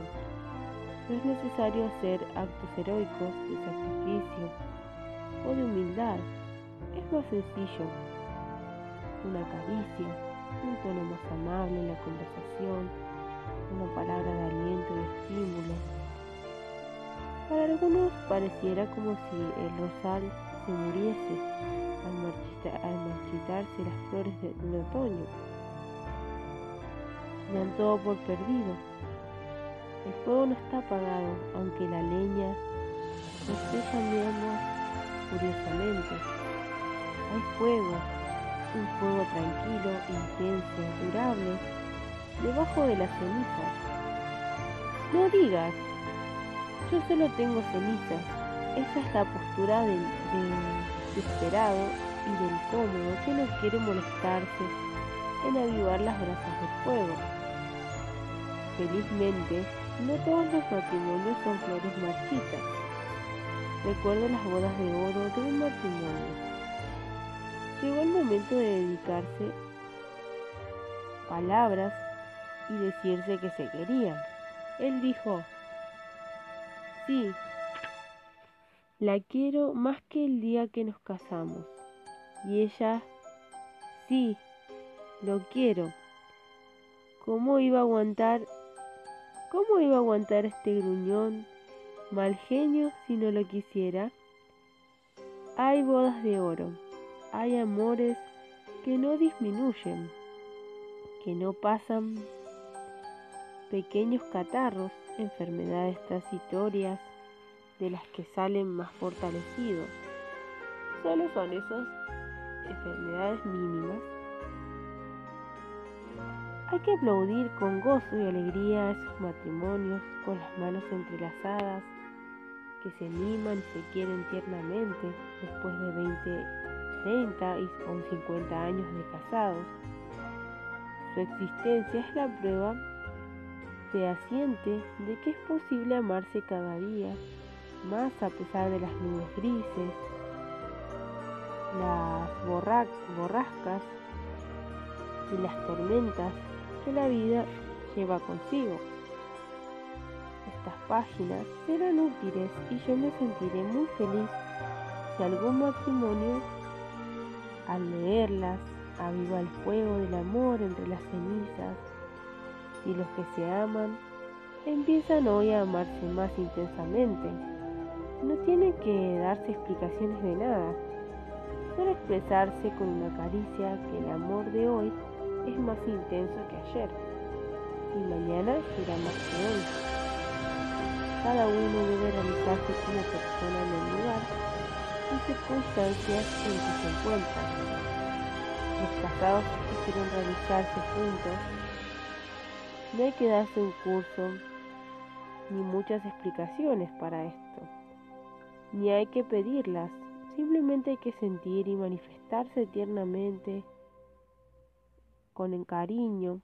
No es necesario hacer actos heroicos de sacrificio o de humildad. Es más sencillo. Una caricia, un tono más amable en la conversación, una palabra de aliento y estímulo para algunos pareciera como si el rosal se muriese al, marchitarse las flores del otoño. Dan todo por perdido. El fuego no está apagado, aunque la leña esté cambiando furiosamente. Hay fuego, un fuego tranquilo, intenso, durable, debajo de las cenizas. No digas yo solo tengo cenizas. Esa es la postura del, desesperado y del cómodo que no quiere molestarse en avivar las brasas del fuego. Felizmente, no todos los matrimonios son flores marchitas. Recuerdo las bodas de oro de un matrimonio. Llegó el momento de dedicarse palabras y decirse que se querían. Él dijo, Sí, la quiero más que el día que nos casamos. Y ella, sí, lo quiero. ¿Cómo iba a aguantar? ¿Cómo iba a aguantar este gruñón mal genio si no lo quisiera? Hay bodas de oro, hay amores que no disminuyen, que no pasan pequeños catarros enfermedades transitorias de las que salen más fortalecidos. Solo son esas enfermedades mínimas. Hay que aplaudir con gozo y alegría esos matrimonios con las manos entrelazadas que se animan y se quieren tiernamente después de 20, 30 o 50 años de casados. Su existencia es la prueba asiente de que es posible amarse cada día más a pesar de las nubes grises, las borrascas y las tormentas que la vida lleva consigo. Estas páginas serán útiles y yo me sentiré muy feliz si algún matrimonio al leerlas Aviva el fuego del amor entre las cenizas y los que se aman empiezan hoy a amarse más intensamente. No tienen que darse explicaciones de nada, solo expresarse con una caricia que el amor de hoy es más intenso que ayer y mañana será más que hoy. Cada uno debe realizarse como persona en el lugar y circunstancias en que se encuentran. Los casados que quieren realizarse juntos, no hay que darse un curso ni muchas explicaciones para esto, ni hay que pedirlas, simplemente hay que sentir y manifestarse tiernamente, con cariño.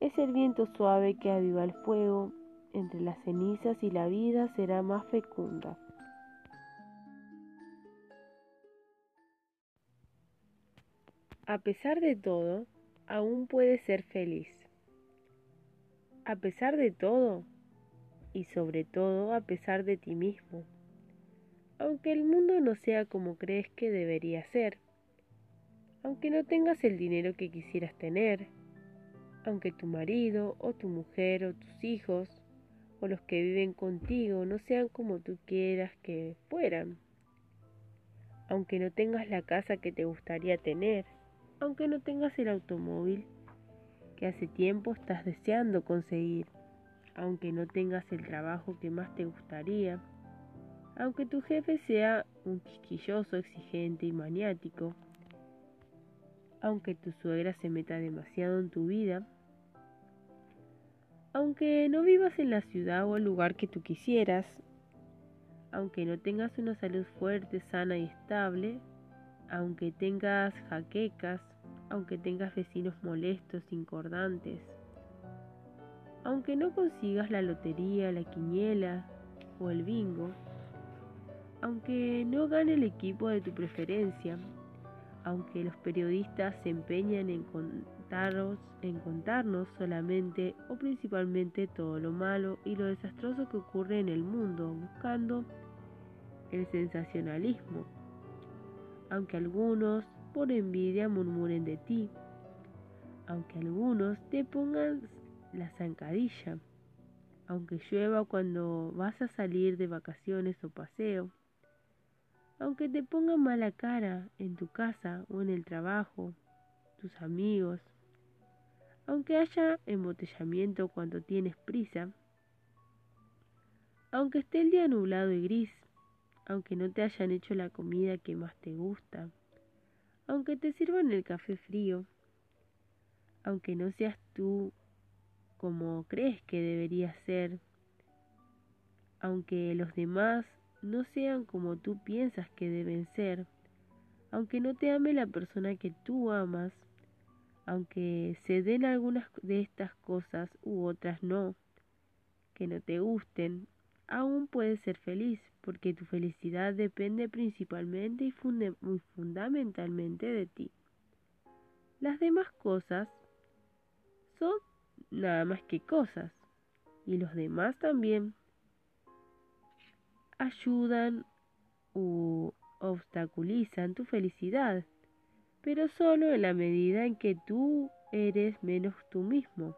Es el viento suave que aviva el fuego, entre las cenizas y la vida será más fecunda. A pesar de todo, aún puedes ser feliz. A pesar de todo, y sobre todo a pesar de ti mismo. Aunque el mundo no sea como crees que debería ser, aunque no tengas el dinero que quisieras tener, aunque tu marido o tu mujer o tus hijos o los que viven contigo no sean como tú quieras que fueran, aunque no tengas la casa que te gustaría tener, aunque no tengas el automóvil que hace tiempo estás deseando conseguir, aunque no tengas el trabajo que más te gustaría, aunque tu jefe sea un quisquilloso, exigente y maniático, aunque tu suegra se meta demasiado en tu vida, aunque no vivas en la ciudad o el lugar que tú quisieras, aunque no tengas una salud fuerte, sana y estable, aunque tengas jaquecas, aunque tengas vecinos molestos, incordantes, aunque no consigas la lotería, la quiniela o el bingo, aunque no gane el equipo de tu preferencia, aunque los periodistas se empeñan en contaros, en contarnos solamente o principalmente todo lo malo y lo desastroso que ocurre en el mundo, buscando el sensacionalismo, aunque algunos por envidia murmuren de ti, aunque algunos te pongan la zancadilla, aunque llueva cuando vas a salir de vacaciones o paseo, aunque te pongan mala cara en tu casa o en el trabajo, tus amigos, aunque haya embotellamiento cuando tienes prisa, aunque esté el día nublado y gris, aunque no te hayan hecho la comida que más te gusta, aunque te sirvan el café frío, aunque no seas tú como crees que debería ser, aunque los demás no sean como tú piensas que deben ser, aunque no te ame la persona que tú amas, aunque se den algunas de estas cosas u otras no, que no te gusten, aún puedes ser feliz, porque tu felicidad depende principalmente y, fundamentalmente de ti. Las demás cosas son nada más que cosas. Y los demás también ayudan u obstaculizan tu felicidad, pero solo en la medida en que tú eres menos tú mismo.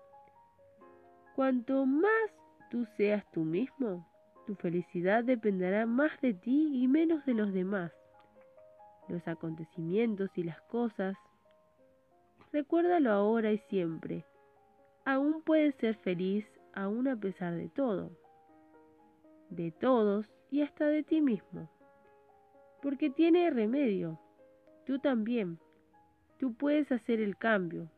Cuanto más tú seas tú mismo, tu felicidad dependerá más de ti y menos de los demás. Los acontecimientos y las cosas, recuérdalo ahora y siempre. Aún puedes ser feliz aún a pesar de todo, de todos y hasta de ti mismo, porque tiene remedio, tú también, tú puedes hacer el cambio,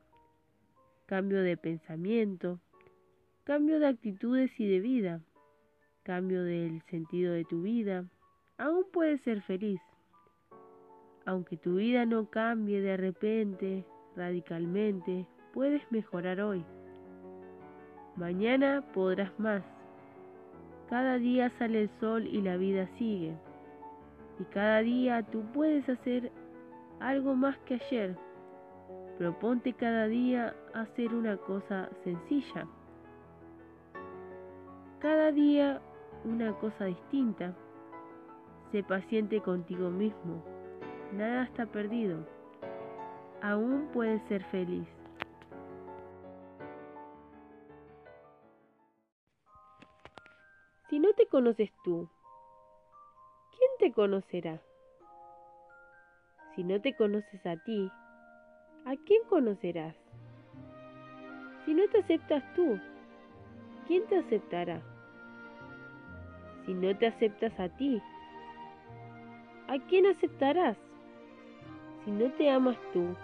cambio de pensamiento, cambio de actitudes y de vida, cambio del sentido de tu vida, aún puedes ser feliz. Aunque tu vida no cambie de repente, radicalmente, puedes mejorar hoy. Mañana podrás más. Cada día sale el sol y la vida sigue. Y cada día tú puedes hacer algo más que ayer. Proponte cada día hacer una cosa sencilla. Cada día una cosa distinta. Sé paciente contigo mismo. Nada está perdido. aún puedes ser feliz. Si no te conoces tú, ¿quién te conocerá? Si no te conoces a ti, ¿a quién conocerás? Si no te aceptas tú, ¿quién te aceptará? Si no te aceptas a ti, ¿a quién aceptarás? Si no te amas tú,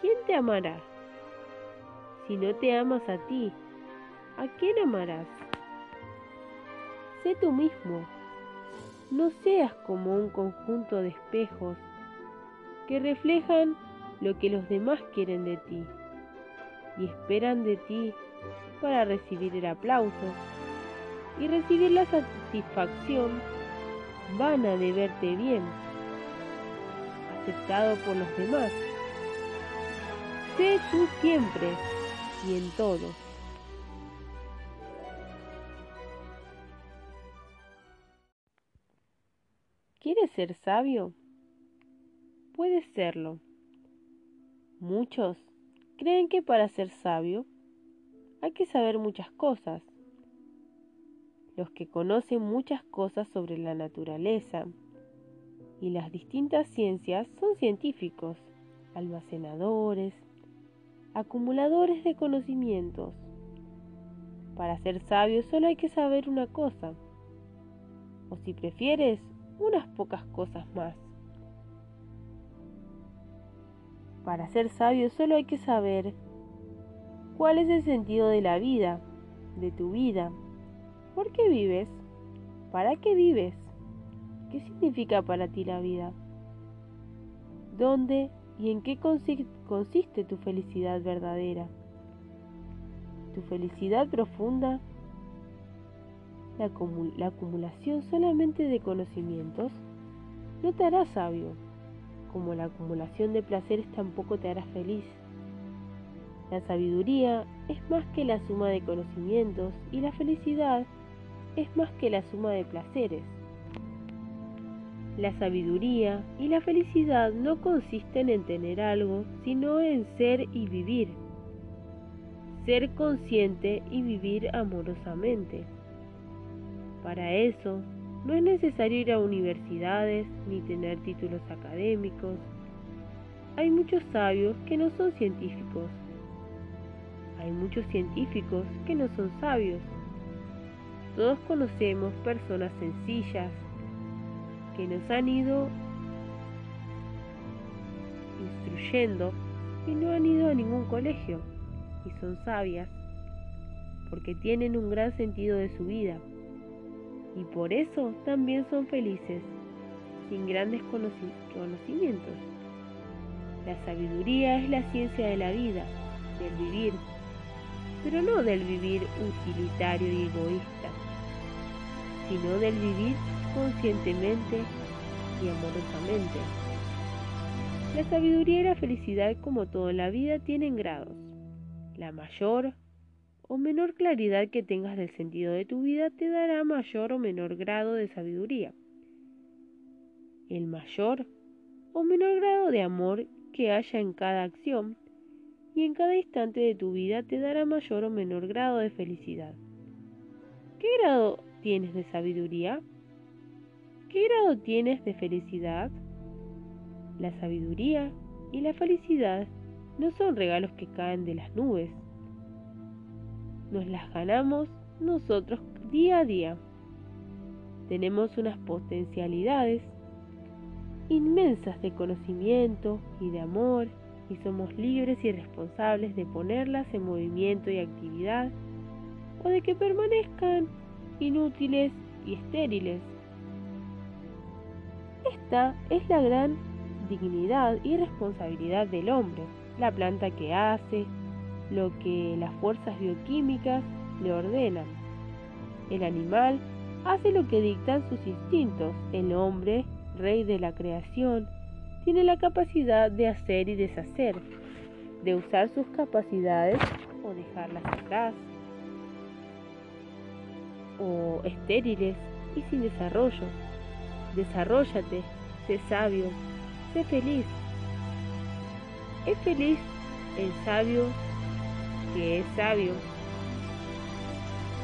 ¿quién te amará? Si no te amas a ti, ¿a quién amarás? Sé tú mismo, no seas como un conjunto de espejos que reflejan lo que los demás quieren de ti y esperan de ti para recibir el aplauso y recibir la satisfacción vana de verte bien, aceptado por los demás. Sé tú siempre y en todo. ¿Quieres ser sabio? puede serlo. Muchos creen que para ser sabio hay que saber muchas cosas. Los que conocen muchas cosas sobre la naturaleza y las distintas ciencias son científicos, almacenadores, acumuladores de conocimientos. Para ser sabio solo hay que saber una cosa, o si prefieres, unas pocas cosas más. Para ser sabio solo hay que saber cuál es el sentido de la vida, de tu vida. ¿Por qué vives? ¿Para qué vives? ¿Qué significa para ti la vida? ¿Dónde y en qué consiste tu felicidad verdadera? Tu felicidad profunda, la, la acumulación solamente de conocimientos, no te hará sabio como la acumulación de placeres tampoco te hará feliz. La sabiduría es más que la suma de conocimientos y la felicidad es más que la suma de placeres. La sabiduría y la felicidad no consisten en tener algo, sino en ser y vivir. Ser consciente y vivir amorosamente. Para eso no es necesario ir a universidades ni tener títulos académicos. Hay muchos sabios que no son científicos. Hay muchos científicos que no son sabios. Todos conocemos personas sencillas que nos han ido instruyendo y no han ido a ningún colegio y son sabias porque tienen un gran sentido de su vida y por eso también son felices, sin grandes conocimientos. La sabiduría es la ciencia de la vida, del vivir, pero no del vivir utilitario y egoísta, sino del vivir conscientemente y amorosamente. La sabiduría y la felicidad, como todo en la vida, tienen grados. La mayor o menor claridad que tengas del sentido de tu vida te dará mayor o menor grado de sabiduría. El mayor o menor grado de amor que haya en cada acción y en cada instante de tu vida te dará mayor o menor grado de felicidad. ¿Qué grado tienes de sabiduría? ¿Qué grado tienes de felicidad? La sabiduría y la felicidad no son regalos que caen de las nubes, nos las ganamos nosotros día a día. Tenemos unas potencialidades inmensas de conocimiento y de amor y somos libres y responsables de ponerlas en movimiento y actividad o de que permanezcan inútiles y estériles. Esta es la gran dignidad y responsabilidad del hombre, la planta que hace, lo que las fuerzas bioquímicas le ordenan. El animal hace lo que dictan sus instintos. El hombre, rey de la creación, tiene la capacidad de hacer y deshacer, de usar sus capacidades o dejarlas atrás, o estériles y sin desarrollo. Desarrollate, sé sabio, sé feliz. Es feliz el sabio que es sabio.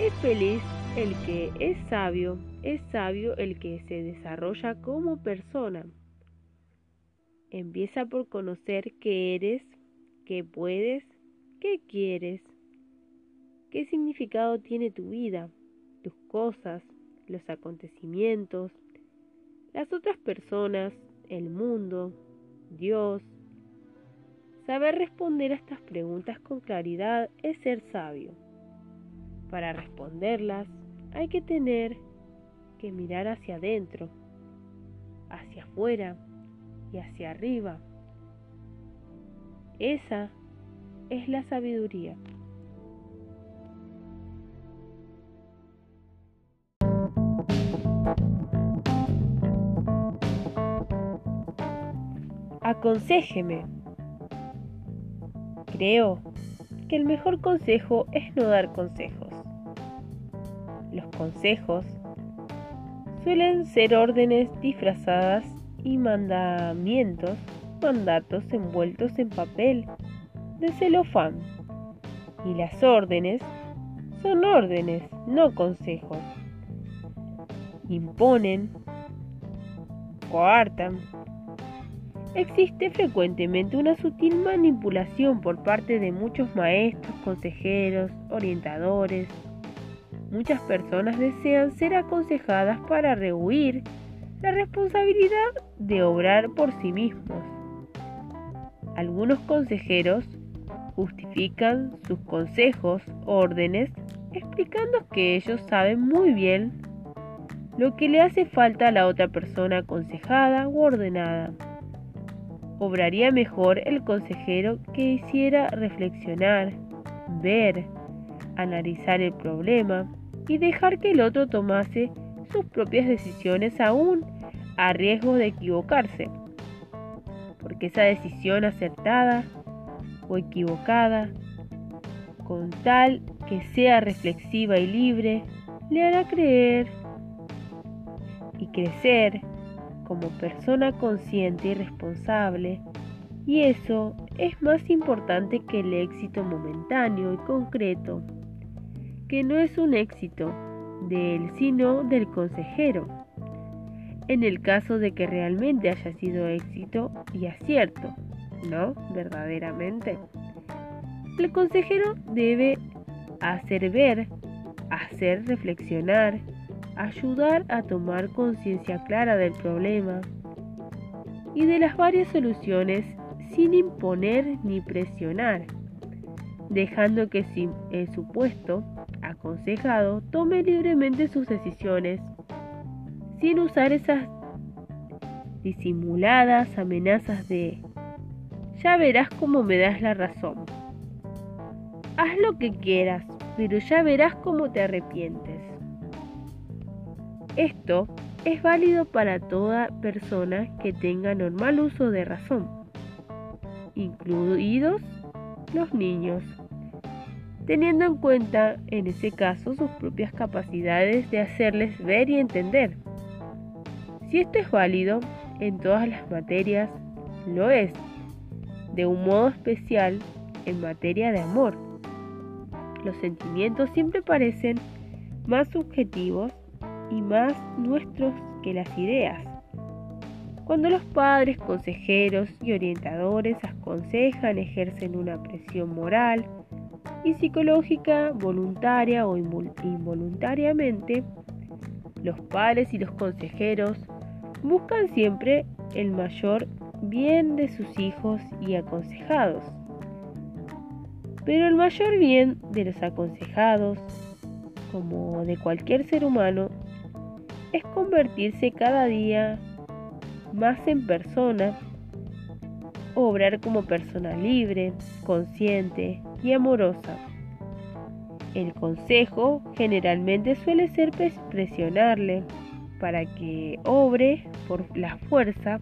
Es feliz el que es sabio. Es sabio el que se desarrolla como persona. Empieza por conocer qué eres, qué puedes, qué quieres, qué significado tiene tu vida, cosas, los acontecimientos, las otras personas, el mundo, Dios. Saber responder a estas preguntas con claridad es ser sabio. Para responderlas hay que tener que mirar hacia adentro, hacia afuera y hacia arriba. Esa es la sabiduría. Aconséjeme. Creo que el mejor consejo es no dar consejos. Los consejos suelen ser órdenes disfrazadas y mandamientos, mandatos envueltos en papel de celofán. Y las órdenes son órdenes, no consejos. Imponen, coartan, Existe frecuentemente una sutil manipulación por parte de muchos maestros, consejeros, orientadores. Muchas personas desean ser aconsejadas para rehuir la responsabilidad de obrar por sí mismos. Algunos consejeros justifican sus consejos, órdenes, explicando que ellos saben muy bien lo que le hace falta a la otra persona aconsejada o ordenada. Obraría mejor el consejero que hiciera reflexionar, ver, analizar el problema y dejar que el otro tomase sus propias decisiones aún a riesgo de equivocarse. Porque esa decisión acertada o equivocada, con tal que sea reflexiva y libre, le hará creer y crecer como persona consciente y responsable, y eso es más importante que el éxito momentáneo y concreto, que no es un éxito de él, sino del consejero. En el caso de que realmente haya sido éxito y acierto, ¿no? Verdaderamente. El consejero debe hacer ver, hacer reflexionar, ayudar a tomar conciencia clara del problema y de las varias soluciones sin imponer ni presionar, dejando que el supuesto aconsejado tome libremente sus decisiones sin usar esas disimuladas amenazas de ya verás cómo me das la razón. Haz lo que quieras, pero ya verás cómo te arrepientes. Esto es válido para toda persona que tenga normal uso de razón, incluidos los niños, teniendo en cuenta en ese caso sus propias capacidades de hacerles ver y entender. Si esto es válido en todas las materias, lo es, de un modo especial en materia de amor. Los sentimientos siempre parecen más subjetivos y más nuestros que las ideas. Cuando los padres, consejeros y orientadores aconsejan, ejercen una presión moral y psicológica voluntaria o involuntariamente, los padres y los consejeros buscan siempre el mayor bien de sus hijos y aconsejados. Pero el mayor bien de los aconsejados, como de cualquier ser humano, es convertirse cada día más en persona, obrar como persona libre, consciente y amorosa. El consejo generalmente suele ser presionarle para que obre por la fuerza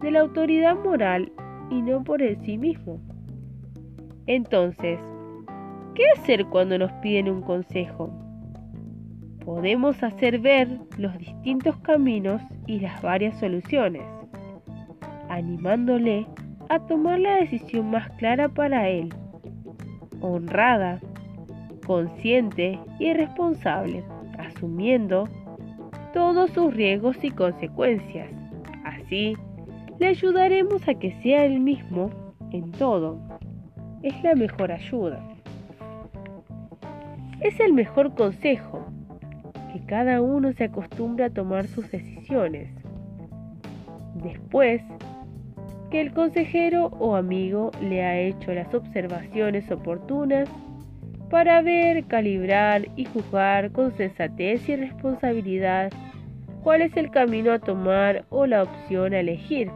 de la autoridad moral y no por el sí mismo. Entonces, ¿qué hacer cuando nos piden un consejo? Podemos hacer ver los distintos caminos y las varias soluciones, animándole a tomar la decisión más clara para él, honrada, consciente y responsable, asumiendo todos sus riesgos y consecuencias. Así, le ayudaremos a que sea el mismo en todo. Es la mejor ayuda. Es el mejor consejo, que cada uno se acostumbre a tomar sus decisiones. Después que el consejero o amigo le ha hecho las observaciones oportunas para ver, calibrar y juzgar con sensatez y responsabilidad cuál es el camino a tomar o la opción a elegir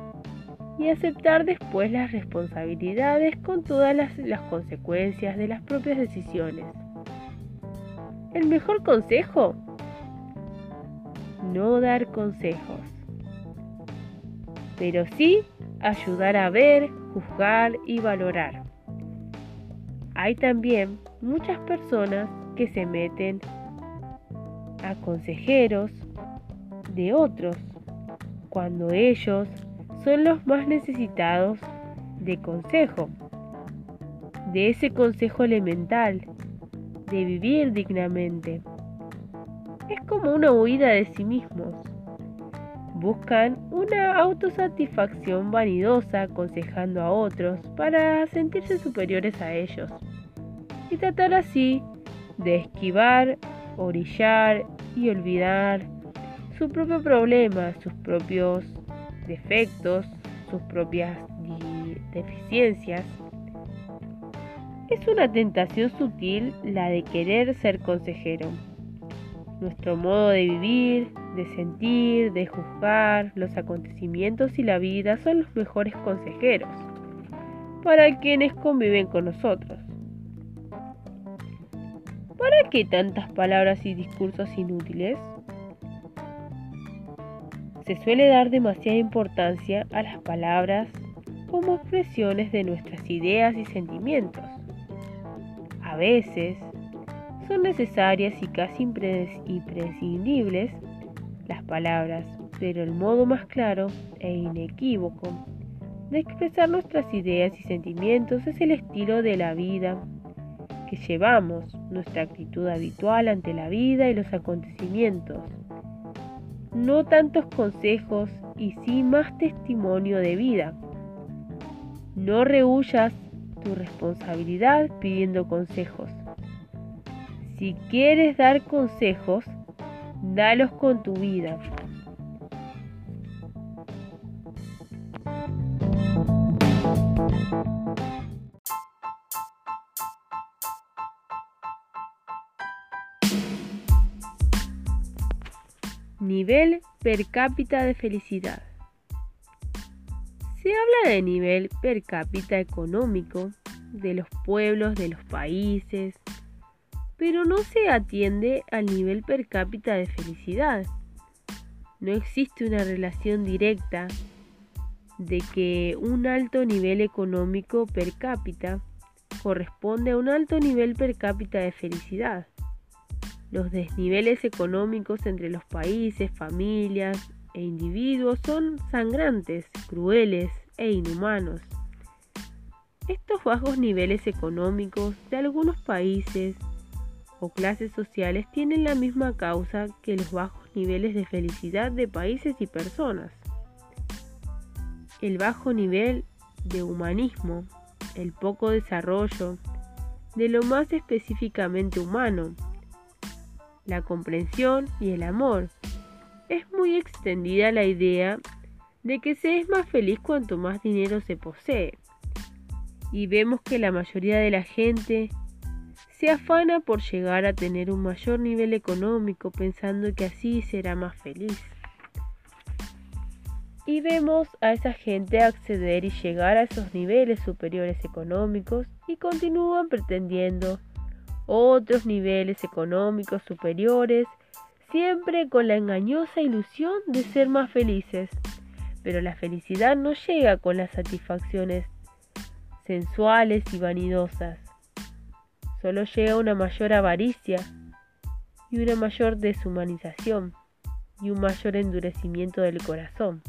y aceptar después las responsabilidades con todas las, consecuencias de las propias decisiones. El mejor consejo, no dar consejos, pero sí ayudar a ver, juzgar y valorar. Hay también muchas personas que se meten a consejeros de otros cuando ellos son los más necesitados de consejo, de ese consejo elemental, de vivir dignamente. Es como una huida de sí mismos. Buscan una autosatisfacción vanidosa aconsejando a otros para sentirse superiores a ellos y tratar así de esquivar, orillar y olvidar su propio problema, sus propios defectos, sus propias deficiencias. Es una tentación sutil la de querer ser consejero. Nuestro modo de vivir, de sentir, de juzgar los acontecimientos y la vida son los mejores consejeros para quienes conviven con nosotros. ¿Para qué tantas palabras y discursos inútiles? Se suele dar demasiada importancia a las palabras como expresiones de nuestras ideas y sentimientos. A veces son necesarias y casi imprescindibles las palabras, pero el modo más claro e inequívoco de expresar nuestras ideas y sentimientos es el estilo de la vida que llevamos, nuestra actitud habitual ante la vida y los acontecimientos no tantos consejos y sí más testimonio de vida. No rehuyas tu responsabilidad pidiendo consejos. Si quieres dar consejos, dalos con tu vida. Nivel per cápita de felicidad. Se habla de nivel per cápita económico de los pueblos, de los países, pero no se atiende al nivel per cápita de felicidad. No existe una relación directa de que un alto nivel económico per cápita corresponde a un alto nivel per cápita de felicidad. Los desniveles económicos entre los países, familias e individuos son sangrantes, crueles e inhumanos. Estos bajos niveles económicos de algunos países o clases sociales tienen la misma causa que los bajos niveles de felicidad de países y personas. El bajo nivel de humanismo, el poco desarrollo de lo más específicamente humano, la comprensión y el amor. Es muy extendida la idea de que se es más feliz cuanto más dinero se posee. Y vemos que la mayoría de la gente se afana por llegar a tener un mayor nivel económico pensando que así será más feliz. Y vemos a esa gente acceder y llegar a esos niveles superiores económicos y continúan pretendiendo otros niveles económicos superiores, siempre con la engañosa ilusión de ser más felices. Pero la felicidad no llega con las satisfacciones sensuales y vanidosas. Solo llega una mayor avaricia y una mayor deshumanización y un mayor endurecimiento del corazón.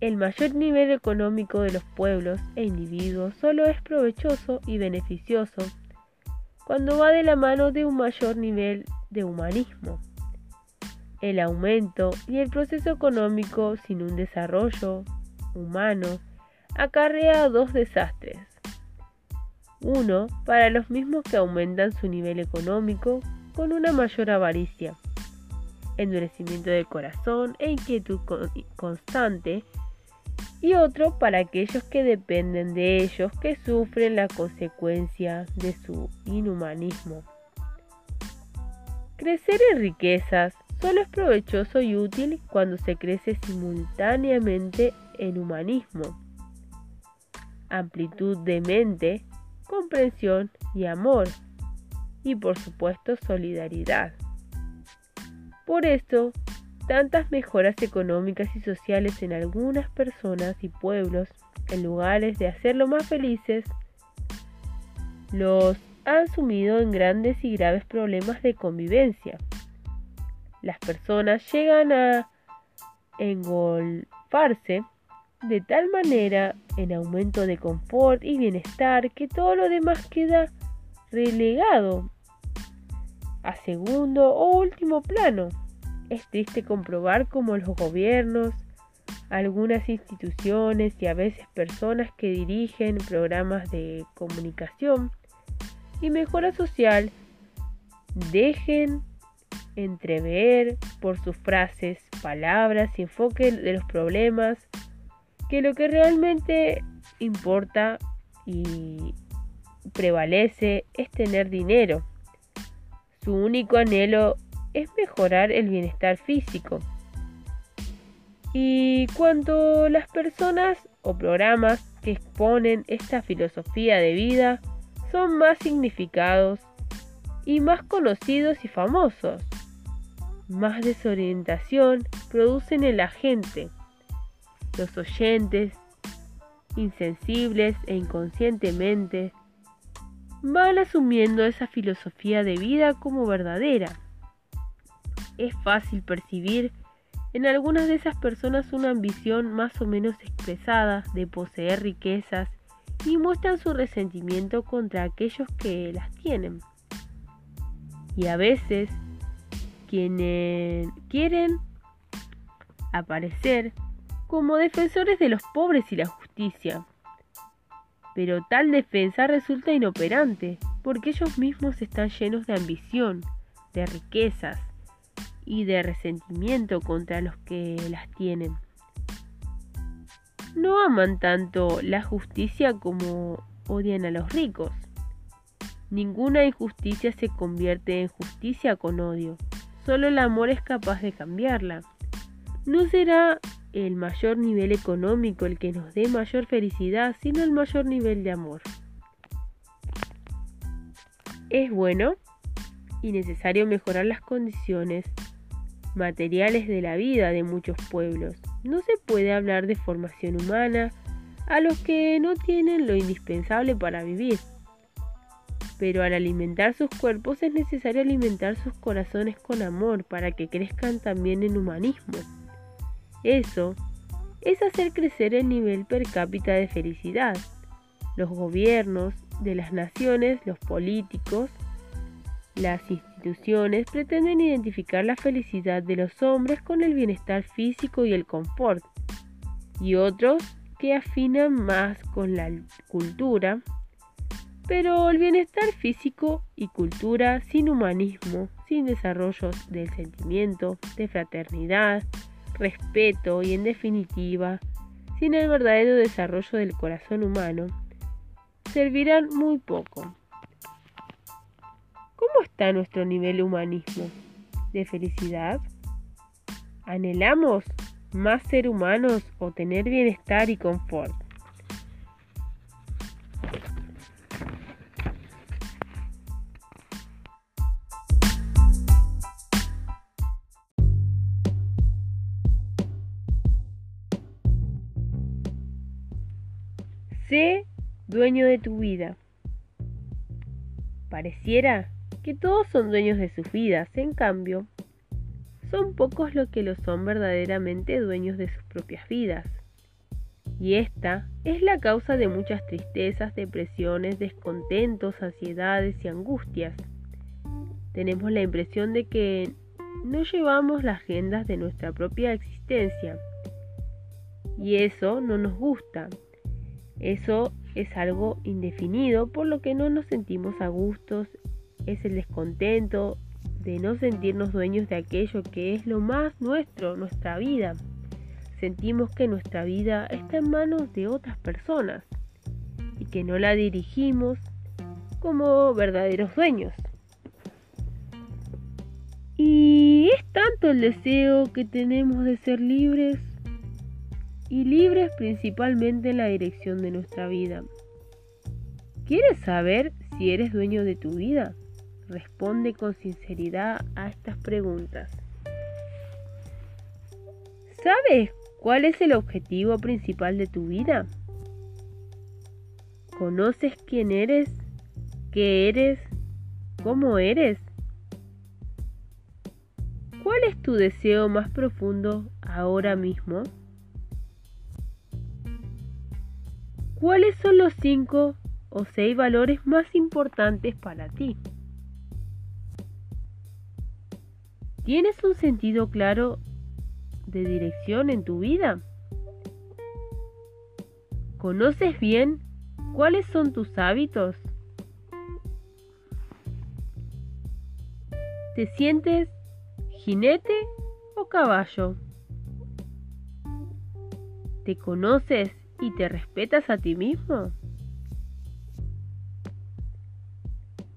el mayor nivel económico de los pueblos e individuos solo es provechoso y beneficioso cuando va de la mano de un mayor nivel de humanismo. El aumento y el proceso económico sin un desarrollo humano acarrea dos desastres. Uno, para los mismos que aumentan su nivel económico con una mayor avaricia, endurecimiento del corazón e inquietud constante y otro para aquellos que dependen de ellos que sufren la consecuencia de su inhumanismo. Crecer en riquezas solo es provechoso y útil cuando se crece simultáneamente en humanismo, amplitud de mente, comprensión y amor, y por supuesto solidaridad. Por esto, tantas mejoras económicas y sociales en algunas personas y pueblos, en lugares de hacerlo más felices, los han sumido en grandes y graves problemas de convivencia. Las personas llegan a engolfarse de tal manera en aumento de confort y bienestar que todo lo demás queda relegado a segundo o último plano. Es triste comprobar cómo los gobiernos, algunas instituciones y a veces personas que dirigen programas de comunicación y mejora social dejen entrever por sus frases, palabras y enfoque de los problemas que lo que realmente importa y prevalece es tener dinero. Su único anhelo es mejorar el bienestar físico. Y cuando las personas o programas que exponen esta filosofía de vida son más significados y más conocidos y famosos, más desorientación producen en la gente. Los oyentes, insensibles e inconscientemente, van asumiendo esa filosofía de vida como verdadera es fácil percibir en algunas de esas personas una ambición más o menos expresada de poseer riquezas y muestran su resentimiento contra aquellos que las tienen. Y a veces quienes quieren aparecer como defensores de los pobres y la justicia. Pero tal defensa resulta inoperante, porque ellos mismos están llenos de ambición, de riquezas, y de resentimiento contra los que las tienen. No aman tanto la justicia como odian a los ricos. Ninguna injusticia se convierte en justicia con odio. Solo el amor es capaz de cambiarla. No será el mayor nivel económico el que nos dé mayor felicidad, sino el mayor nivel de amor. Es bueno y necesario mejorar las condiciones materiales de la vida de muchos pueblos. No se puede hablar de formación humana a los que no tienen lo indispensable para vivir. Pero al alimentar sus cuerpos es necesario alimentar sus corazones con amor para que crezcan también en humanismo. Eso es hacer crecer el nivel per cápita de felicidad. Los gobiernos de las naciones, los políticos, las instituciones pretenden identificar la felicidad de los hombres con el bienestar físico y el confort, y otros que afinan más con la cultura, pero el bienestar físico y cultura sin humanismo, sin desarrollo del sentimiento, de fraternidad, respeto y en definitiva, sin el verdadero desarrollo del corazón humano, servirán muy poco. ¿Cómo está nuestro nivel humanismo de felicidad? ¿Anhelamos más ser humanos o tener bienestar y confort? Sé dueño de tu vida. Pareciera que todos son dueños de sus vidas, en cambio, son pocos los que lo son verdaderamente dueños de sus propias vidas. Y esta es la causa de muchas tristezas, depresiones, descontentos, ansiedades y angustias. Tenemos la impresión de que no llevamos las agendas de nuestra propia existencia. Y eso no nos gusta. Eso es algo indefinido, por lo que no nos sentimos a gustos, es el descontento de no sentirnos dueños de aquello que es lo más nuestro, nuestra vida. Sentimos que nuestra vida está en manos de otras personas y que no la dirigimos como verdaderos dueños. Y es tanto el deseo que tenemos de ser libres y libres principalmente en la dirección de nuestra vida. ¿Quieres saber si eres dueño de tu vida? Responde con sinceridad a estas preguntas. ¿Sabes cuál es el objetivo principal de tu vida? ¿Conoces quién eres? ¿Qué eres? ¿Cómo eres? ¿Cuál es tu deseo más profundo ahora mismo? ¿Cuáles son los cinco o seis valores más importantes para ti? ¿Tienes un sentido claro de dirección en tu vida? ¿Conoces bien cuáles son tus hábitos? ¿Te sientes jinete o caballo? ¿Te conoces y te respetas a ti mismo?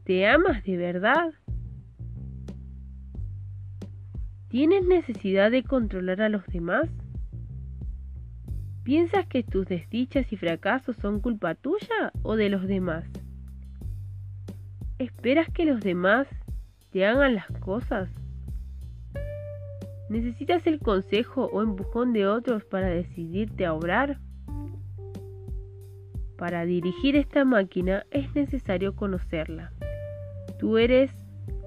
¿Te amas de verdad? ¿Tienes necesidad de controlar a los demás? ¿Piensas que tus desdichas y fracasos son culpa tuya o de los demás? ¿Esperas que los demás te hagan las cosas? ¿Necesitas el consejo o empujón de otros para decidirte a obrar? Para dirigir esta máquina es necesario conocerla. Tú eres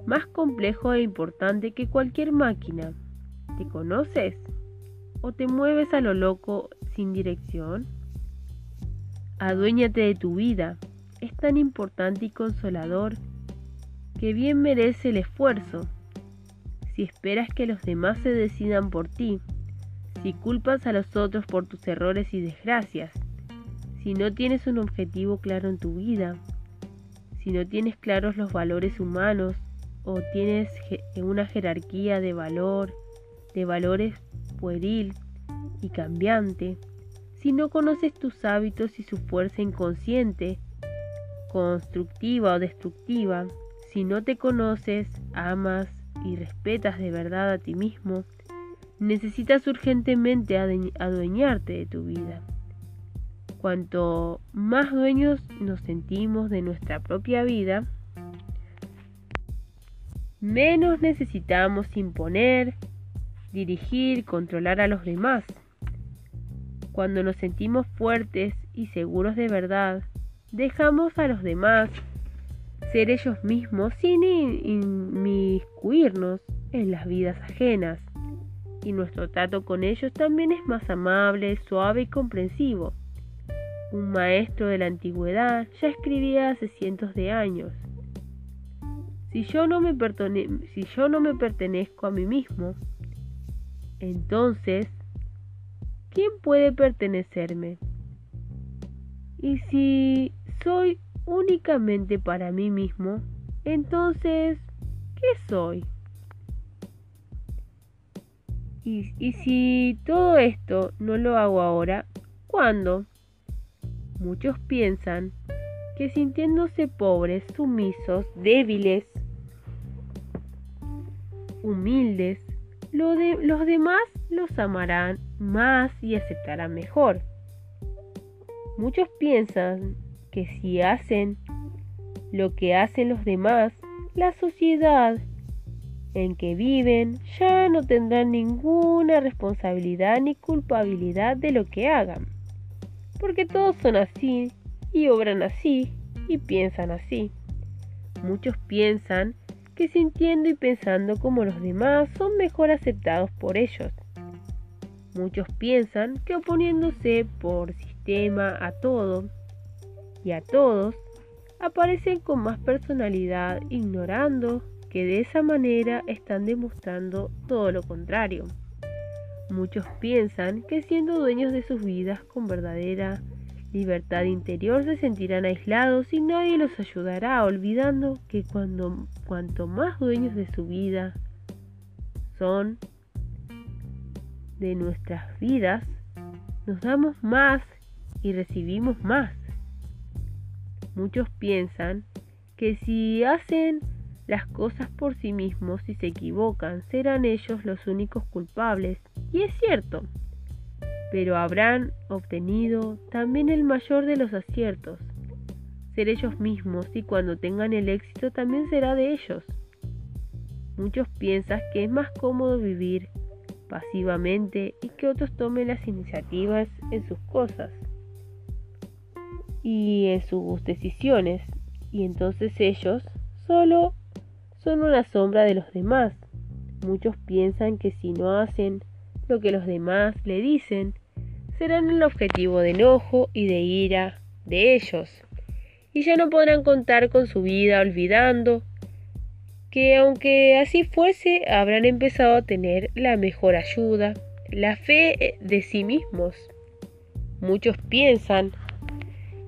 más complejo e importante que cualquier máquina. ¿Te conoces? ¿O te mueves a lo loco sin dirección? Aduéñate de tu vida. Es tan importante y consolador que bien merece el esfuerzo. Si esperas que los demás se decidan por ti, si culpas a los otros por tus errores y desgracias, si no tienes un objetivo claro en tu vida, si no tienes claros los valores humanos o tienes una jerarquía de valor, de valores pueril y cambiante, si no conoces tus hábitos y su fuerza inconsciente, constructiva o destructiva, si no te conoces, amas y respetas de verdad a ti mismo, necesitas urgentemente adueñarte de tu vida. Cuanto más dueños nos sentimos de nuestra propia vida, menos necesitamos imponer, dirigir, controlar a los demás. Cuando nos sentimos fuertes y seguros de verdad, dejamos a los demás ser ellos mismos sin inmiscuirnos en las vidas ajenas. Y nuestro trato con ellos también es más amable, suave y comprensivo un maestro de la antigüedad, ya escribía hace cientos de años. Si yo no me, si yo no me pertenezco a mí mismo, entonces, ¿quién puede pertenecerme? Y si soy únicamente para mí mismo, entonces, ¿qué soy? Y, y si todo esto no lo hago ahora, ¿cuándo? Muchos piensan que sintiéndose pobres, sumisos, débiles, humildes, los demás los amarán más y aceptarán mejor. Muchos piensan que si hacen lo que hacen los demás, la sociedad en que viven ya no tendrán ninguna responsabilidad ni culpabilidad de lo que hagan porque todos son así y obran así y piensan así. Muchos piensan que sintiendo y pensando como los demás son mejor aceptados por ellos. Muchos piensan que oponiéndose por sistema a todo y a todos, aparecen con más personalidad, ignorando que de esa manera están demostrando todo lo contrario. Muchos piensan que siendo dueños de sus vidas con verdadera libertad interior se sentirán aislados y nadie los ayudará, olvidando que cuando cuanto más dueños de su vida son de nuestras vidas, nos damos más y recibimos más. Muchos piensan que si hacen las cosas por sí mismos y se equivocan, serán ellos los únicos culpables. Y es cierto, pero habrán obtenido también el mayor de los aciertos, ser ellos mismos y cuando tengan el éxito también será de ellos. Muchos piensan que es más cómodo vivir pasivamente y que otros tomen las iniciativas en sus cosas y en sus decisiones y entonces ellos solo son una sombra de los demás. Muchos piensan que si no hacen lo que los demás le dicen, serán el objetivo de enojo y de ira de ellos, y ya no podrán contar con su vida olvidando que aunque así fuese, habrán empezado a tener la mejor ayuda, la fe de sí mismos. Muchos piensan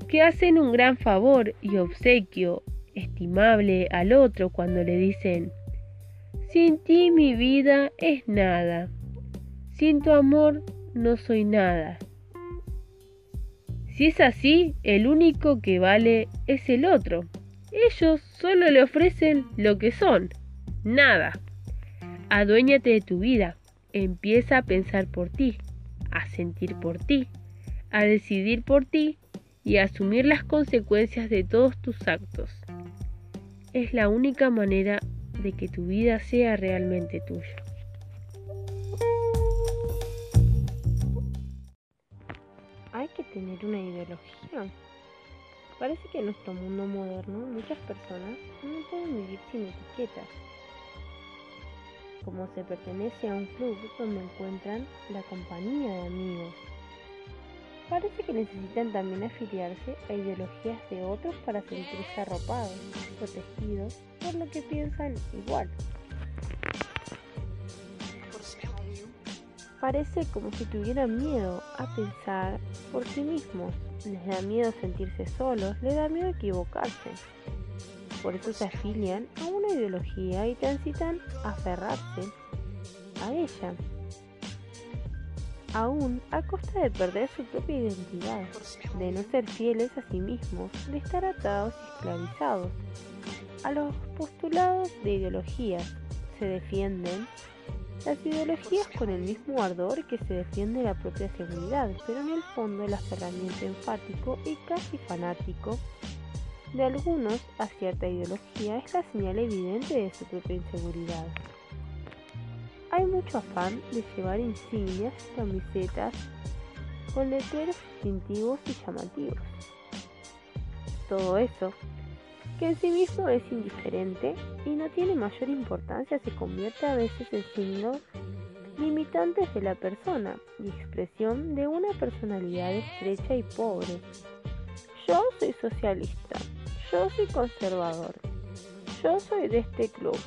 que hacen un gran favor y obsequio estimable al otro cuando le dicen, sin ti mi vida es nada, sin tu amor no soy nada. Si es así, el único que vale es el otro. Ellos solo le ofrecen lo que son, nada. Aduéñate de tu vida, empieza a pensar por ti, a sentir por ti, a decidir por ti y a asumir las consecuencias de todos tus actos es la única manera de que tu vida sea realmente tuya. Hay que tener una ideología. Parece que en nuestro mundo moderno muchas personas no pueden vivir sin etiquetas. Como se pertenece a un club donde encuentran la compañía de amigos, Parece que necesitan también afiliarse a ideologías de otros para sentirse arropados, protegidos por lo que piensan igual. Parece como si tuvieran miedo a pensar por sí mismos, les da miedo sentirse solos, les da miedo equivocarse. Por eso se afilian a una ideología y transitan a aferrarse a ella aún a costa de perder su propia identidad, de no ser fieles a sí mismos, de estar atados y esclavizados. A los postulados de ideologías se defienden las ideologías con el mismo ardor que se defiende la propia seguridad, pero en el fondo el aferramiento enfático y casi fanático de algunos a cierta ideología es la señal evidente de su propia inseguridad. Hay mucho afán de llevar insignias, camisetas con letreros distintivos y llamativos. Todo eso, que en sí mismo es indiferente y no tiene mayor importancia, se convierte a veces en signos limitantes de la persona y expresión de una personalidad estrecha y pobre. Yo soy socialista, yo soy conservador, yo soy de este club,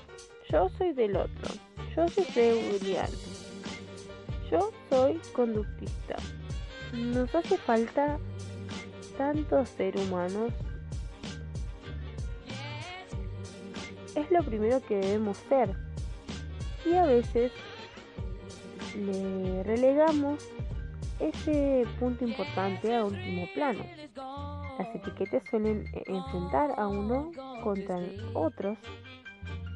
yo soy del otro. Yo soy seguridad. Yo soy conductista. Nos hace falta tantos seres humanos. Es lo primero que debemos ser. Y a veces le relegamos ese punto importante a último plano. Las etiquetas suelen enfrentar a uno contra otros,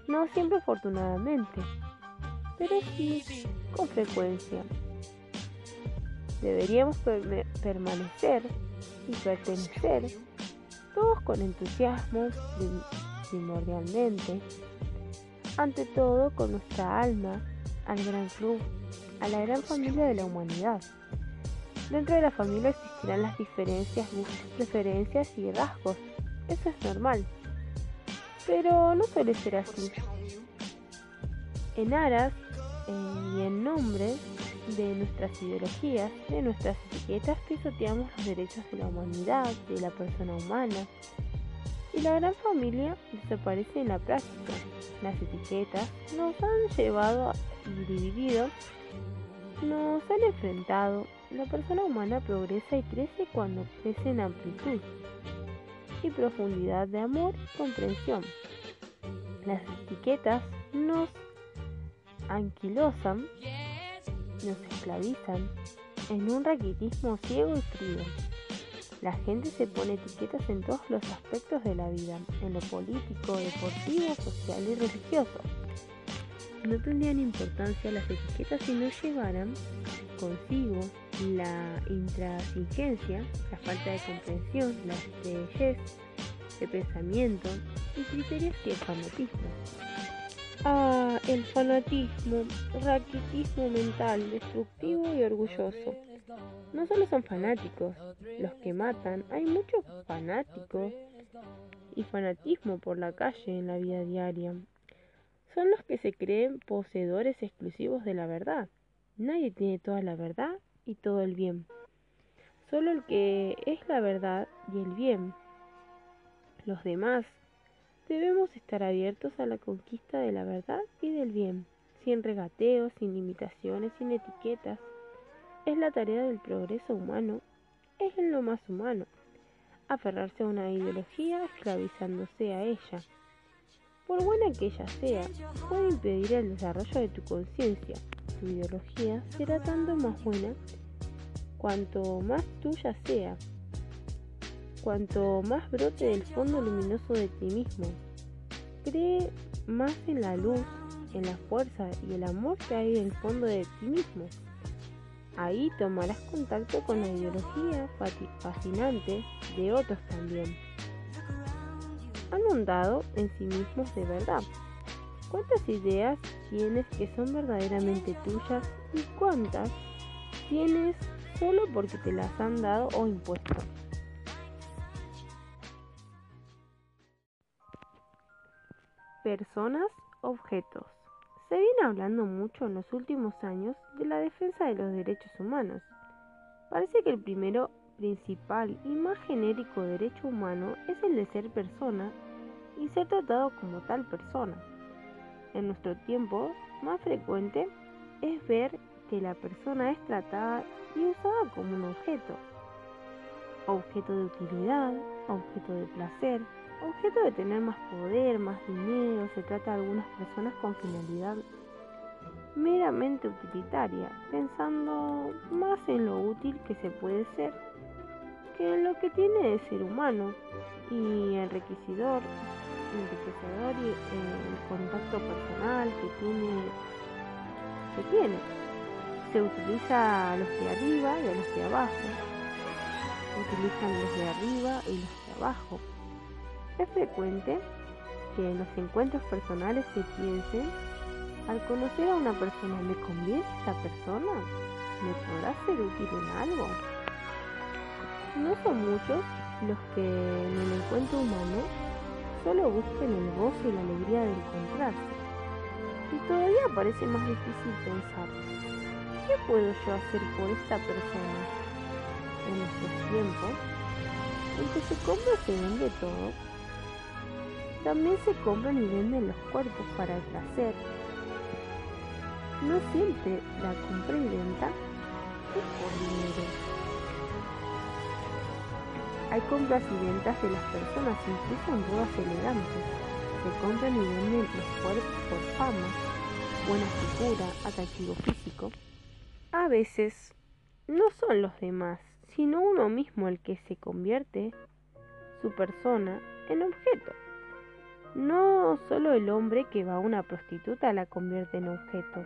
no siempre afortunadamente pero sí con frecuencia. Deberíamos permanecer y pertenecer todos con entusiasmo primordialmente, ante todo con nuestra alma al gran club, a la gran familia de la humanidad. Dentro de la familia existirán las diferencias, gustos, preferencias y rasgos. Eso es normal. Pero no suele ser así. En aras y en nombre de nuestras ideologías, de nuestras etiquetas, pisoteamos los derechos de la humanidad, de la persona humana. Y la gran familia desaparece en la práctica. Las etiquetas nos han llevado y dividido, nos han enfrentado. La persona humana progresa y crece cuando crece en amplitud y profundidad de amor y comprensión. Las etiquetas nos anquilosan nos esclavizan en un raquitismo ciego y frío. La gente se pone etiquetas en todos los aspectos de la vida, en lo político, deportivo, social y religioso. No tendrían importancia las etiquetas si no llevaran consigo la intransigencia, la falta de comprensión, la estrellez de pensamiento y criterios y el fanatismo. Ah, el fanatismo, raquitismo mental, destructivo y orgulloso. No solo son fanáticos los que matan, hay muchos fanáticos y fanatismo por la calle en la vida diaria. Son los que se creen poseedores exclusivos de la verdad. Nadie tiene toda la verdad y todo el bien. Solo el que es la verdad y el bien. Los demás Debemos estar abiertos a la conquista de la verdad y del bien, sin regateos, sin limitaciones, sin etiquetas. Es la tarea del progreso humano, es en lo más humano, aferrarse a una ideología esclavizándose a ella. Por buena que ella sea, puede impedir el desarrollo de tu conciencia. Tu ideología será tanto más buena cuanto más tuya sea, cuanto más brote del fondo luminoso de ti mismo. Cree más en la luz, en la fuerza y el amor que hay en el fondo de ti mismo. Ahí tomarás contacto con la ideología fascinante de otros también. Han mondado en sí mismos de verdad. ¿Cuántas ideas tienes que son verdaderamente tuyas y cuántas tienes solo porque te las han dado o impuesto? Personas, objetos. Se viene hablando mucho en los últimos años de la defensa de los derechos humanos. Parece que el primero, principal y más genérico derecho humano es el de ser persona y ser tratado como tal persona. En nuestro tiempo, más frecuente es ver que la persona es tratada y usada como un objeto. Objeto de utilidad, objeto de placer, objeto de tener más poder, más dinero, se trata de algunas personas con finalidad meramente utilitaria, pensando más en lo útil que se puede ser que en lo que tiene de ser humano y enriquecedor, enriquecedor y el contacto personal que tiene, que tiene. Se utiliza a los de arriba y a los de abajo. Utilizan los de arriba y los de abajo es frecuente que en los encuentros personales se piense, al conocer a una persona, ¿me conviene esta persona? ¿Me podrá ser útil en algo? No son muchos los que en el encuentro humano solo busquen el gozo y la alegría de encontrarse. Y todavía parece más difícil pensar, ¿qué puedo yo hacer por esta persona? En estos tiempos, en que se compra se vende todo, también se compran y venden los cuerpos para el placer. No siempre la compra y venta es dinero. Hay compras y ventas de las personas, incluso en bodas elegantes. Se compran y venden los cuerpos por fama, buena figura, atractivo físico. A veces no son los demás, sino uno mismo el que se convierte su persona en objeto. No solo el hombre que va a una prostituta la convierte en objeto,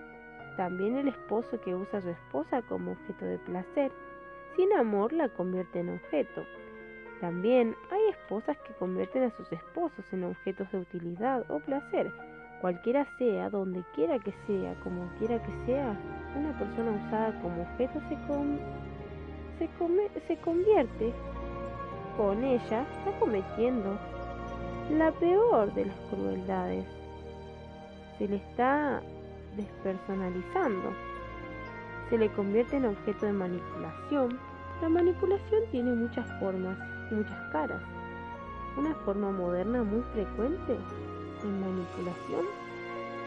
también el esposo que usa a su esposa como objeto de placer, sin amor la convierte en objeto. También hay esposas que convierten a sus esposos en objetos de utilidad o placer, cualquiera sea, donde quiera que sea, como quiera que sea, una persona usada como objeto se, se, se convierte con ella, está cometiendo la peor de las crueldades. Se le está despersonalizando. se le convierte en objeto de manipulación. La manipulación tiene muchas formas, muchas caras. Una forma moderna muy frecuente en manipulación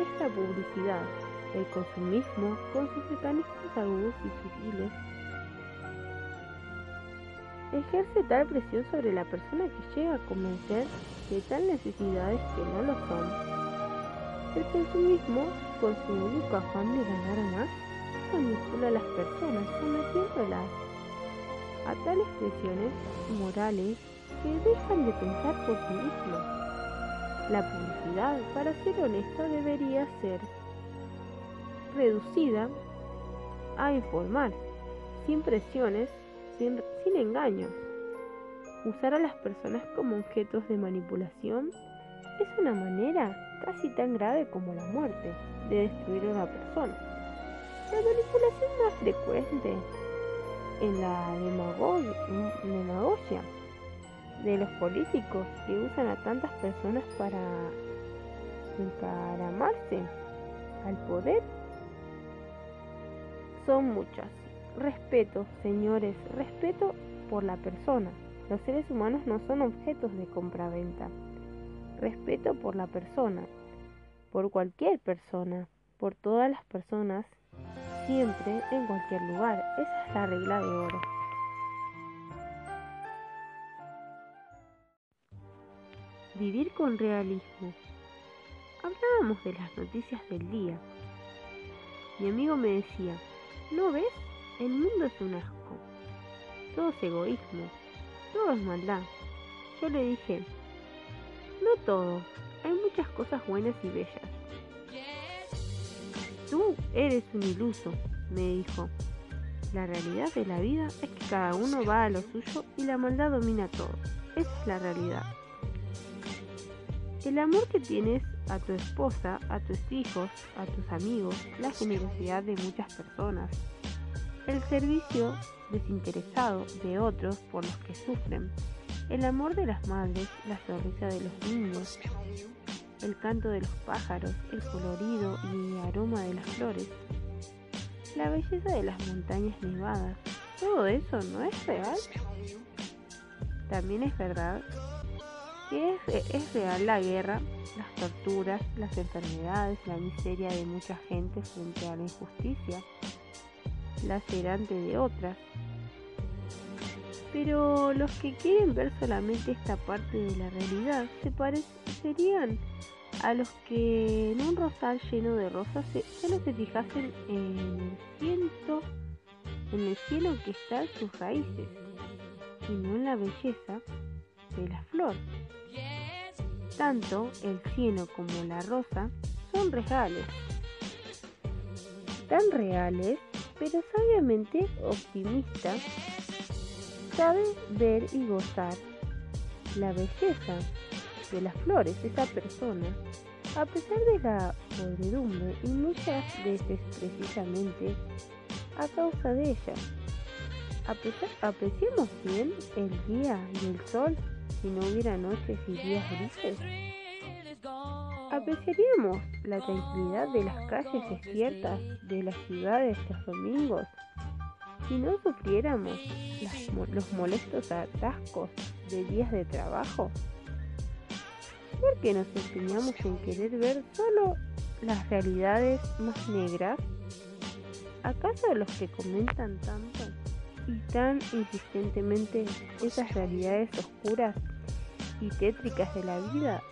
es la publicidad, el consumismo con sus mecanismos agudos y sutiles ejerce tal presión sobre la persona que llega a convencer de tal necesidades que no lo son. El consumismo, con su único afán de ganar más, manipula a las personas sometiéndolas a tales presiones morales que dejan de pensar por sí mismos. La publicidad, para ser honesta, debería ser reducida a informar, sin presiones sin, engaños. Usar a las personas como objetos de manipulación es una manera casi tan grave como la muerte de destruir a una persona. La manipulación más frecuente en la demagogia de los políticos que usan a tantas personas para encaramarse al poder son muchas. Respeto, señores, respeto por la persona. Los seres humanos no son objetos de compraventa. Respeto por la persona, por cualquier persona, por todas las personas, siempre, en cualquier lugar. Esa es la regla de oro. Vivir con realismo. Hablábamos de las noticias del día. Mi amigo me decía, ¿no ves? El mundo es un asco. Todo es egoísmo. Todo es maldad. Yo le dije, no todo. Hay muchas cosas buenas y bellas. Tú eres un iluso, me dijo. La realidad de la vida es que cada uno va a lo suyo y la maldad domina todo. Esa es la realidad. El amor que tienes a tu esposa, a tus hijos, a tus amigos, la generosidad de muchas personas, el servicio desinteresado de otros por los que sufren, el amor de las madres, la sonrisa de los niños, el canto de los pájaros, el colorido y aroma de las flores, la belleza de las montañas nevadas, todo eso no es real. También es verdad que es, es real la guerra, las torturas, las enfermedades, la miseria de mucha gente frente a la injusticia, lacerante de otras. Pero los que quieren ver solamente esta parte de la realidad se parecerían a los que en un rosal lleno de rosas solo se fijasen en el cielo, en el cielo que está en sus raíces y no en la belleza de la flor. Tanto el cielo como la rosa son reales, tan reales pero sabiamente optimista, sabe ver y gozar la belleza de las flores esa persona, a pesar de la podredumbre y muchas veces precisamente a causa de ella. apreciemos bien el día y el sol si no hubiera noches y días grises. Apreciaríamos la tranquilidad de las calles desiertas de las ciudades los domingos si no sufriéramos los molestos atascos de días de trabajo. ¿Por qué nos empeñamos en querer ver solo las realidades más negras? ¿Acaso los que comentan tanto y tan insistentemente esas realidades oscuras y tétricas de la vida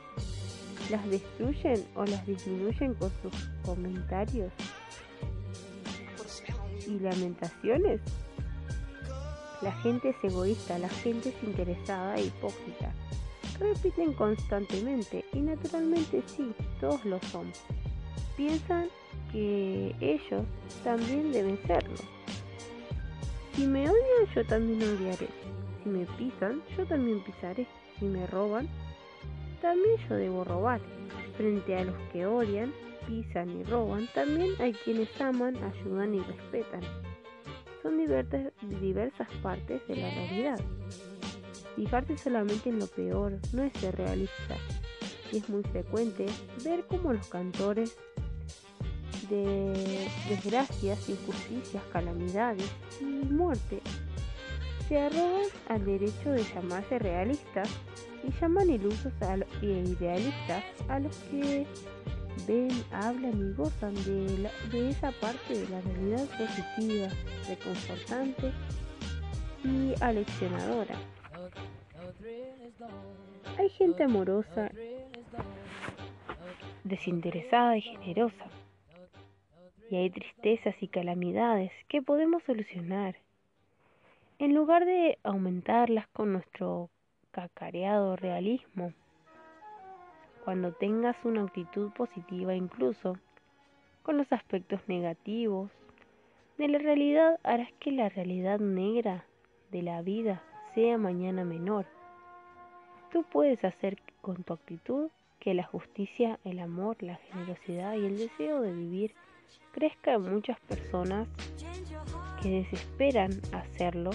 las destruyen o las disminuyen con sus comentarios y lamentaciones. La gente es egoísta, la gente es interesada e hipócrita. Repiten constantemente y naturalmente sí, todos lo son. Piensan que ellos también deben serlo. Si me odian, yo también odiaré. Si me pisan, yo también pisaré. Si me roban, también yo debo robar. Frente a los que odian, pisan y roban, también hay quienes aman, ayudan y respetan. Son diversas, partes de la realidad. Fijarse solamente en lo peor no es ser realista. Y es muy frecuente ver cómo los cantores de desgracias, injusticias, calamidades y muerte. Se arrogan al derecho de llamarse realistas y llaman ilusos e idealistas a los que ven, hablan y gozan de, de esa parte de la realidad positiva, reconfortante y aleccionadora. Hay gente amorosa, desinteresada y generosa. Y hay tristezas y calamidades que podemos solucionar. En lugar de aumentarlas con nuestro cacareado realismo, cuando tengas una actitud positiva incluso con los aspectos negativos de la realidad harás que la realidad negra de la vida sea mañana menor. Tú puedes hacer con tu actitud que la justicia, el amor, la generosidad y el deseo de vivir crezca en muchas personas que desesperan hacerlo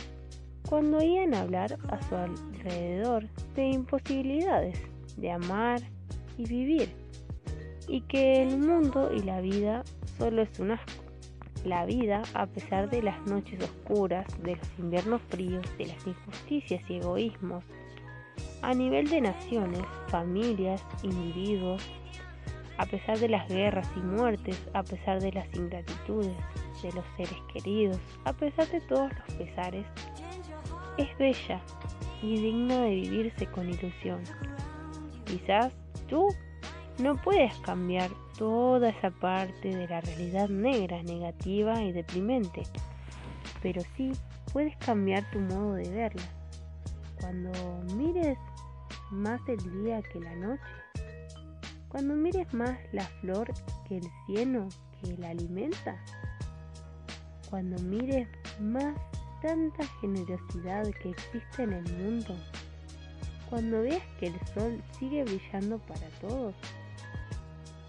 cuando oían hablar a su alrededor de imposibilidades de amar y vivir y que el mundo y la vida solo es un asco. La vida, a pesar de las noches oscuras, de los inviernos fríos, de las injusticias y egoísmos, a nivel de naciones, familias, individuos, a pesar de las guerras y muertes, a pesar de las ingratitudes de los seres queridos, a pesar de todos los pesares, es bella y digna de vivirse con ilusión. Quizás tú no puedes cambiar toda esa parte de la realidad negra, negativa y deprimente, pero sí puedes cambiar tu modo de verla. Cuando mires más el día que la noche, cuando mires más la flor que el cielo que la alimenta, cuando mires más tanta generosidad que existe en el mundo, cuando veas que el sol sigue brillando para todos,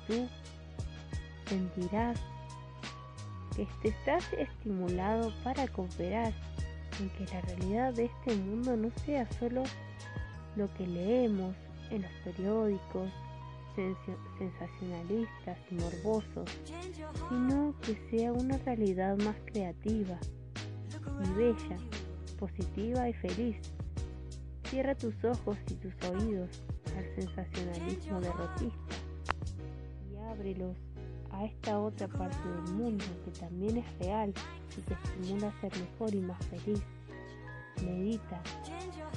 tú sentirás que estás estimulado para cooperar en que la realidad de este mundo no sea solo lo que leemos en los periódicos sensacionalistas y morbosos, sino que sea una realidad más creativa y bella, positiva y feliz. Cierra tus ojos y tus oídos al sensacionalismo derrotista y ábrelos a esta otra parte del mundo que también es real y te estimula a ser mejor y más feliz. Medita.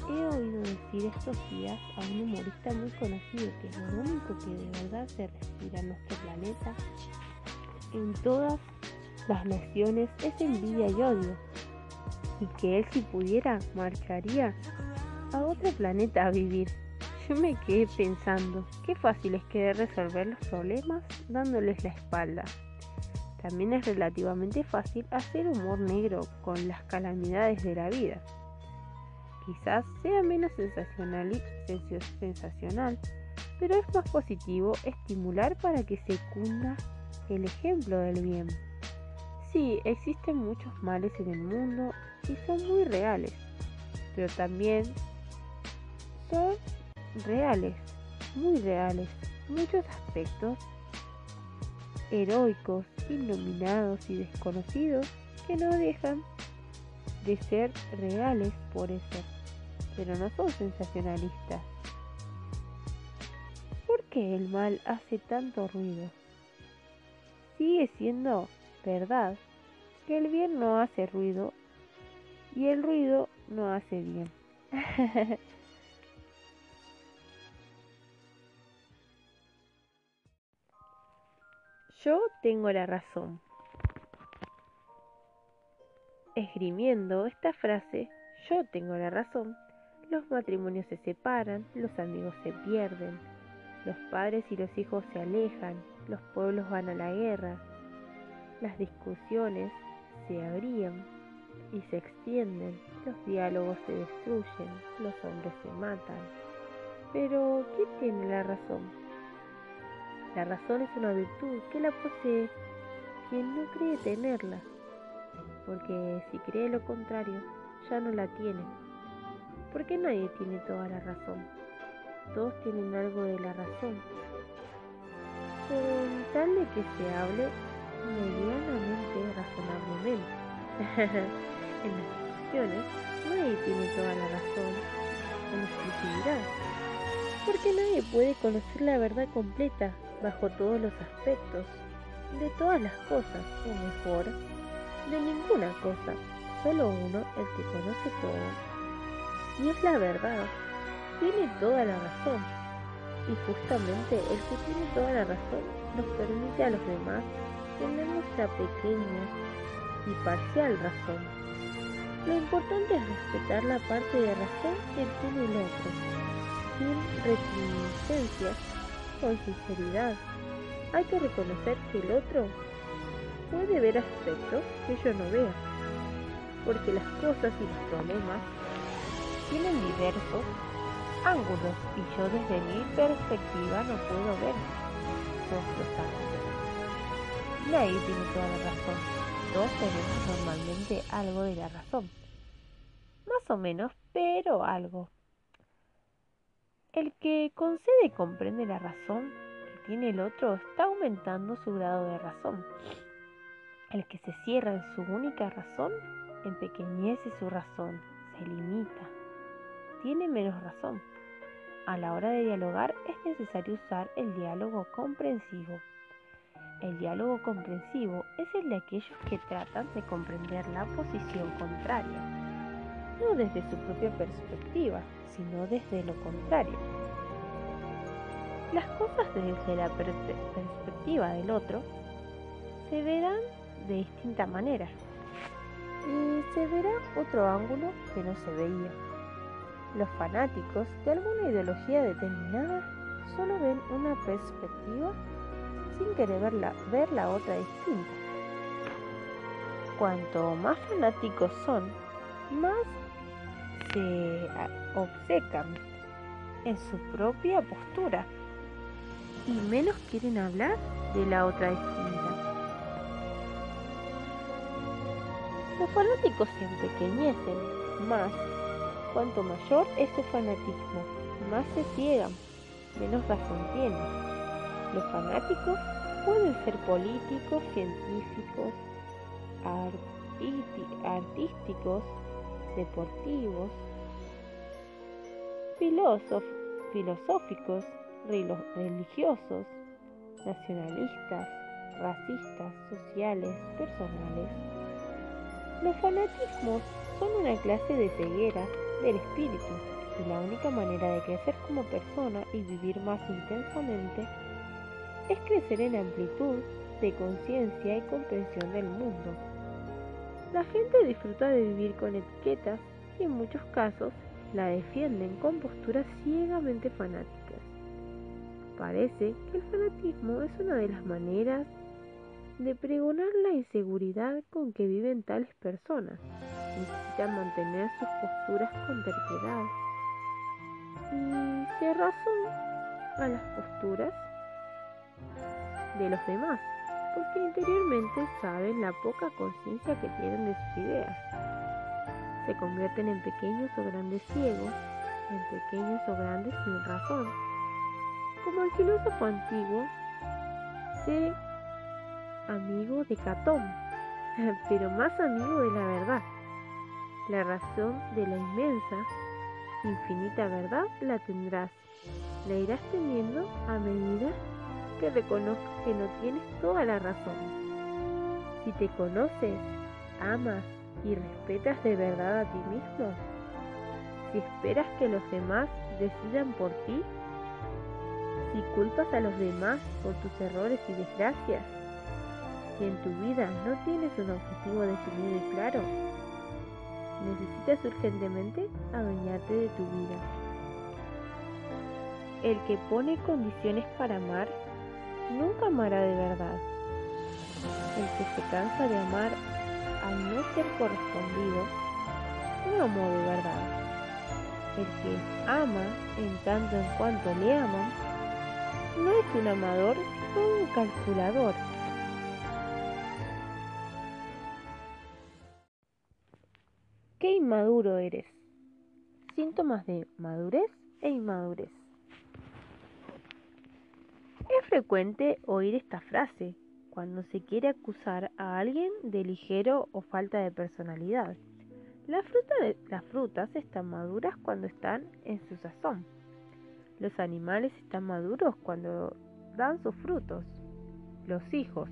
He oído decir estos días a un humorista muy conocido que lo único que de verdad se respira en nuestro planeta, en todas las naciones, es envidia y odio. Y que él si pudiera marcharía a otro planeta a vivir. Yo me quedé pensando, qué fácil es que resolver los problemas dándoles la espalda. También es relativamente fácil hacer humor negro con las calamidades de la vida quizás sea menos sensacional, sensacional, pero es más positivo estimular para que se cunda el ejemplo del bien. Sí, existen muchos males en el mundo y son muy reales, pero también son reales, muy reales, muchos aspectos heroicos, iluminados y desconocidos que no dejan de ser reales por eso pero no son sensacionalistas. ¿Por qué el mal hace tanto ruido? Sigue siendo verdad que el bien no hace ruido y el ruido no hace bien. Yo tengo la razón. Esgrimiendo esta frase, yo tengo la razón, los matrimonios se separan, los amigos se pierden, los padres y los hijos se alejan, los pueblos van a la guerra, las discusiones se abrían y se extienden, los diálogos se destruyen, los hombres se matan. Pero, ¿quién tiene la razón? La razón es una virtud que la posee quien no cree tenerla, porque si cree lo contrario, ya no la tiene porque nadie tiene toda la razón. Todos tienen algo de la razón. Con tal de que se hable, medianamente razonablemente. en las discusiones, nadie tiene toda la razón en exclusividad, porque nadie puede conocer la verdad completa bajo todos los aspectos de todas las cosas, o mejor, de ninguna cosa, solo uno el que conoce todo. Y es la verdad, tiene toda la razón. Y justamente el que tiene toda la razón nos permite a los demás tener nuestra pequeña y parcial razón. Lo importante es respetar la parte de razón que tiene el otro, sin reticencias, con sinceridad. Hay que reconocer que el otro puede ver aspectos que yo no veo, porque las cosas y los problemas tienen diversos ángulos y yo desde mi perspectiva no puedo ver todos los ángulos. Nadie tiene toda la razón. Todos tenemos normalmente algo de la razón. Más o menos, pero algo. El que concede y comprende la razón que tiene el otro está aumentando su grado de razón. El que se cierra en su única razón empequeñece su razón, se limita, tiene menos razón. A la hora de dialogar es necesario usar el diálogo comprensivo. El diálogo comprensivo es el de aquellos que tratan de comprender la posición contraria, no desde su propia perspectiva, sino desde lo contrario. Las cosas desde la perspectiva del otro se verán de distinta manera y se verá otro ángulo que no se veía. Los fanáticos de alguna ideología determinada solo ven una perspectiva sin querer ver la, ver la otra distinta. Cuanto más fanáticos son, más se obcecan en su propia postura y menos quieren hablar de la otra distinta. Los fanáticos se empequeñecen más Cuanto mayor es su fanatismo, más se ciegan, menos razón tienen. Los fanáticos pueden ser políticos, científicos, artísticos, deportivos, filosóficos, religiosos, nacionalistas, racistas, sociales, personales. Los fanatismos son una clase de ceguera del espíritu y la única manera de crecer como persona y vivir más intensamente es crecer en amplitud de conciencia y comprensión del mundo. La gente disfruta de vivir con etiquetas y en muchos casos la defienden con posturas ciegamente fanáticas. Parece que el fanatismo es una de las maneras de pregonar la inseguridad con que viven tales personas necesitan mantener sus posturas con terquedad y se razón a las posturas de los demás, porque interiormente saben la poca conciencia que tienen de sus ideas. Se convierten en pequeños o grandes ciegos, en pequeños o grandes sin razón. Como el filósofo antiguo, sé amigo de Catón, pero más amigo de la verdad. La razón de la inmensa, infinita verdad la tendrás. La irás teniendo a medida que reconozcas que no tienes toda la razón. Si te conoces, amas y respetas de verdad a ti mismo, si esperas que los demás decidan por ti, si culpas a los demás por tus errores y desgracias, si en tu vida no tienes un objetivo definido y claro, necesitas urgentemente adueñarte de tu vida. El que pone condiciones para amar, nunca amará de verdad. El que se cansa de amar al no ser correspondido, no amó de verdad. El que ama en tanto en cuanto le aman, no es un amador, sino un calculador. qué inmaduro eres. Síntomas de madurez e inmadurez. Es frecuente oír esta frase, cuando se quiere acusar a alguien de ligero o falta de personalidad. las frutas están maduras cuando están en su sazón. Los animales están maduros cuando dan sus frutos. Los hijos.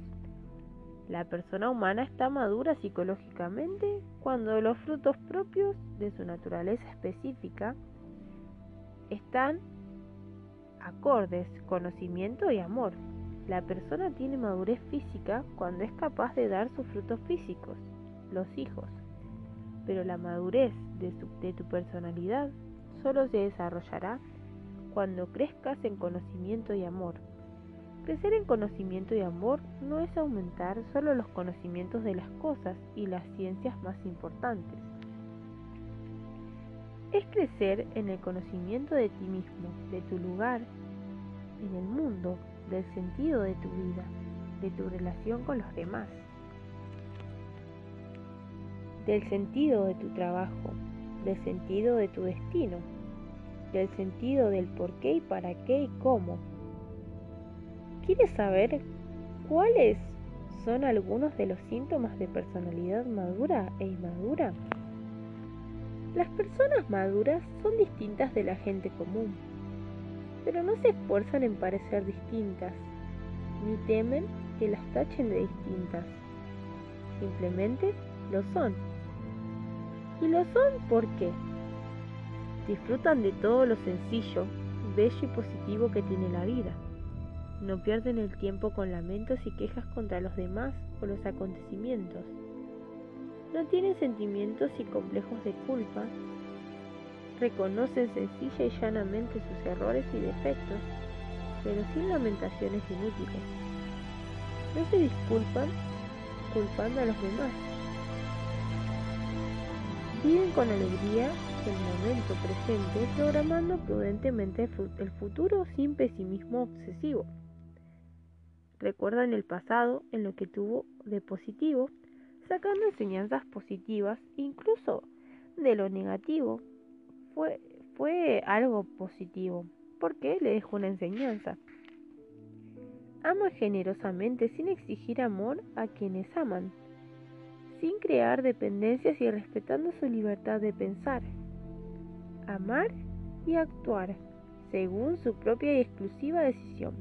La persona humana está madura psicológicamente cuando los frutos propios de su naturaleza específica están acordes, conocimiento y amor. La persona tiene madurez física cuando es capaz de dar sus frutos físicos, los hijos. Pero la madurez de, de tu personalidad solo se desarrollará cuando crezcas en conocimiento y amor. Crecer en conocimiento y amor no es aumentar solo los conocimientos de las cosas y las ciencias más importantes. Es crecer en el conocimiento de ti mismo, de tu lugar en el mundo, del sentido de tu vida, de tu relación con los demás, del sentido de tu trabajo, del sentido de tu destino, del sentido del por qué y para qué y cómo. ¿Quieres saber cuáles son algunos de los síntomas de personalidad madura e inmadura? Las personas maduras son distintas de la gente común, pero no se esfuerzan en parecer distintas, ni temen que las tachen de distintas. Simplemente lo son. ¿Y lo son por qué? Disfrutan de todo lo sencillo, bello y positivo que tiene la vida. No pierden el tiempo con lamentos y quejas contra los demás o los acontecimientos. No tienen sentimientos y complejos de culpa. Reconocen sencilla y llanamente sus errores y defectos, pero sin lamentaciones inútiles. No se disculpan culpando a los demás. Viven con alegría el momento presente, programando prudentemente el futuro sin pesimismo obsesivo. Recuerdan el pasado en lo que tuvo de positivo, sacando enseñanzas positivas, incluso de lo negativo. Fue, algo positivo, porque le dejó una enseñanza. Ama generosamente sin exigir amor a quienes aman, sin crear dependencias y respetando su libertad de pensar amar y actuar según su propia y exclusiva decisión.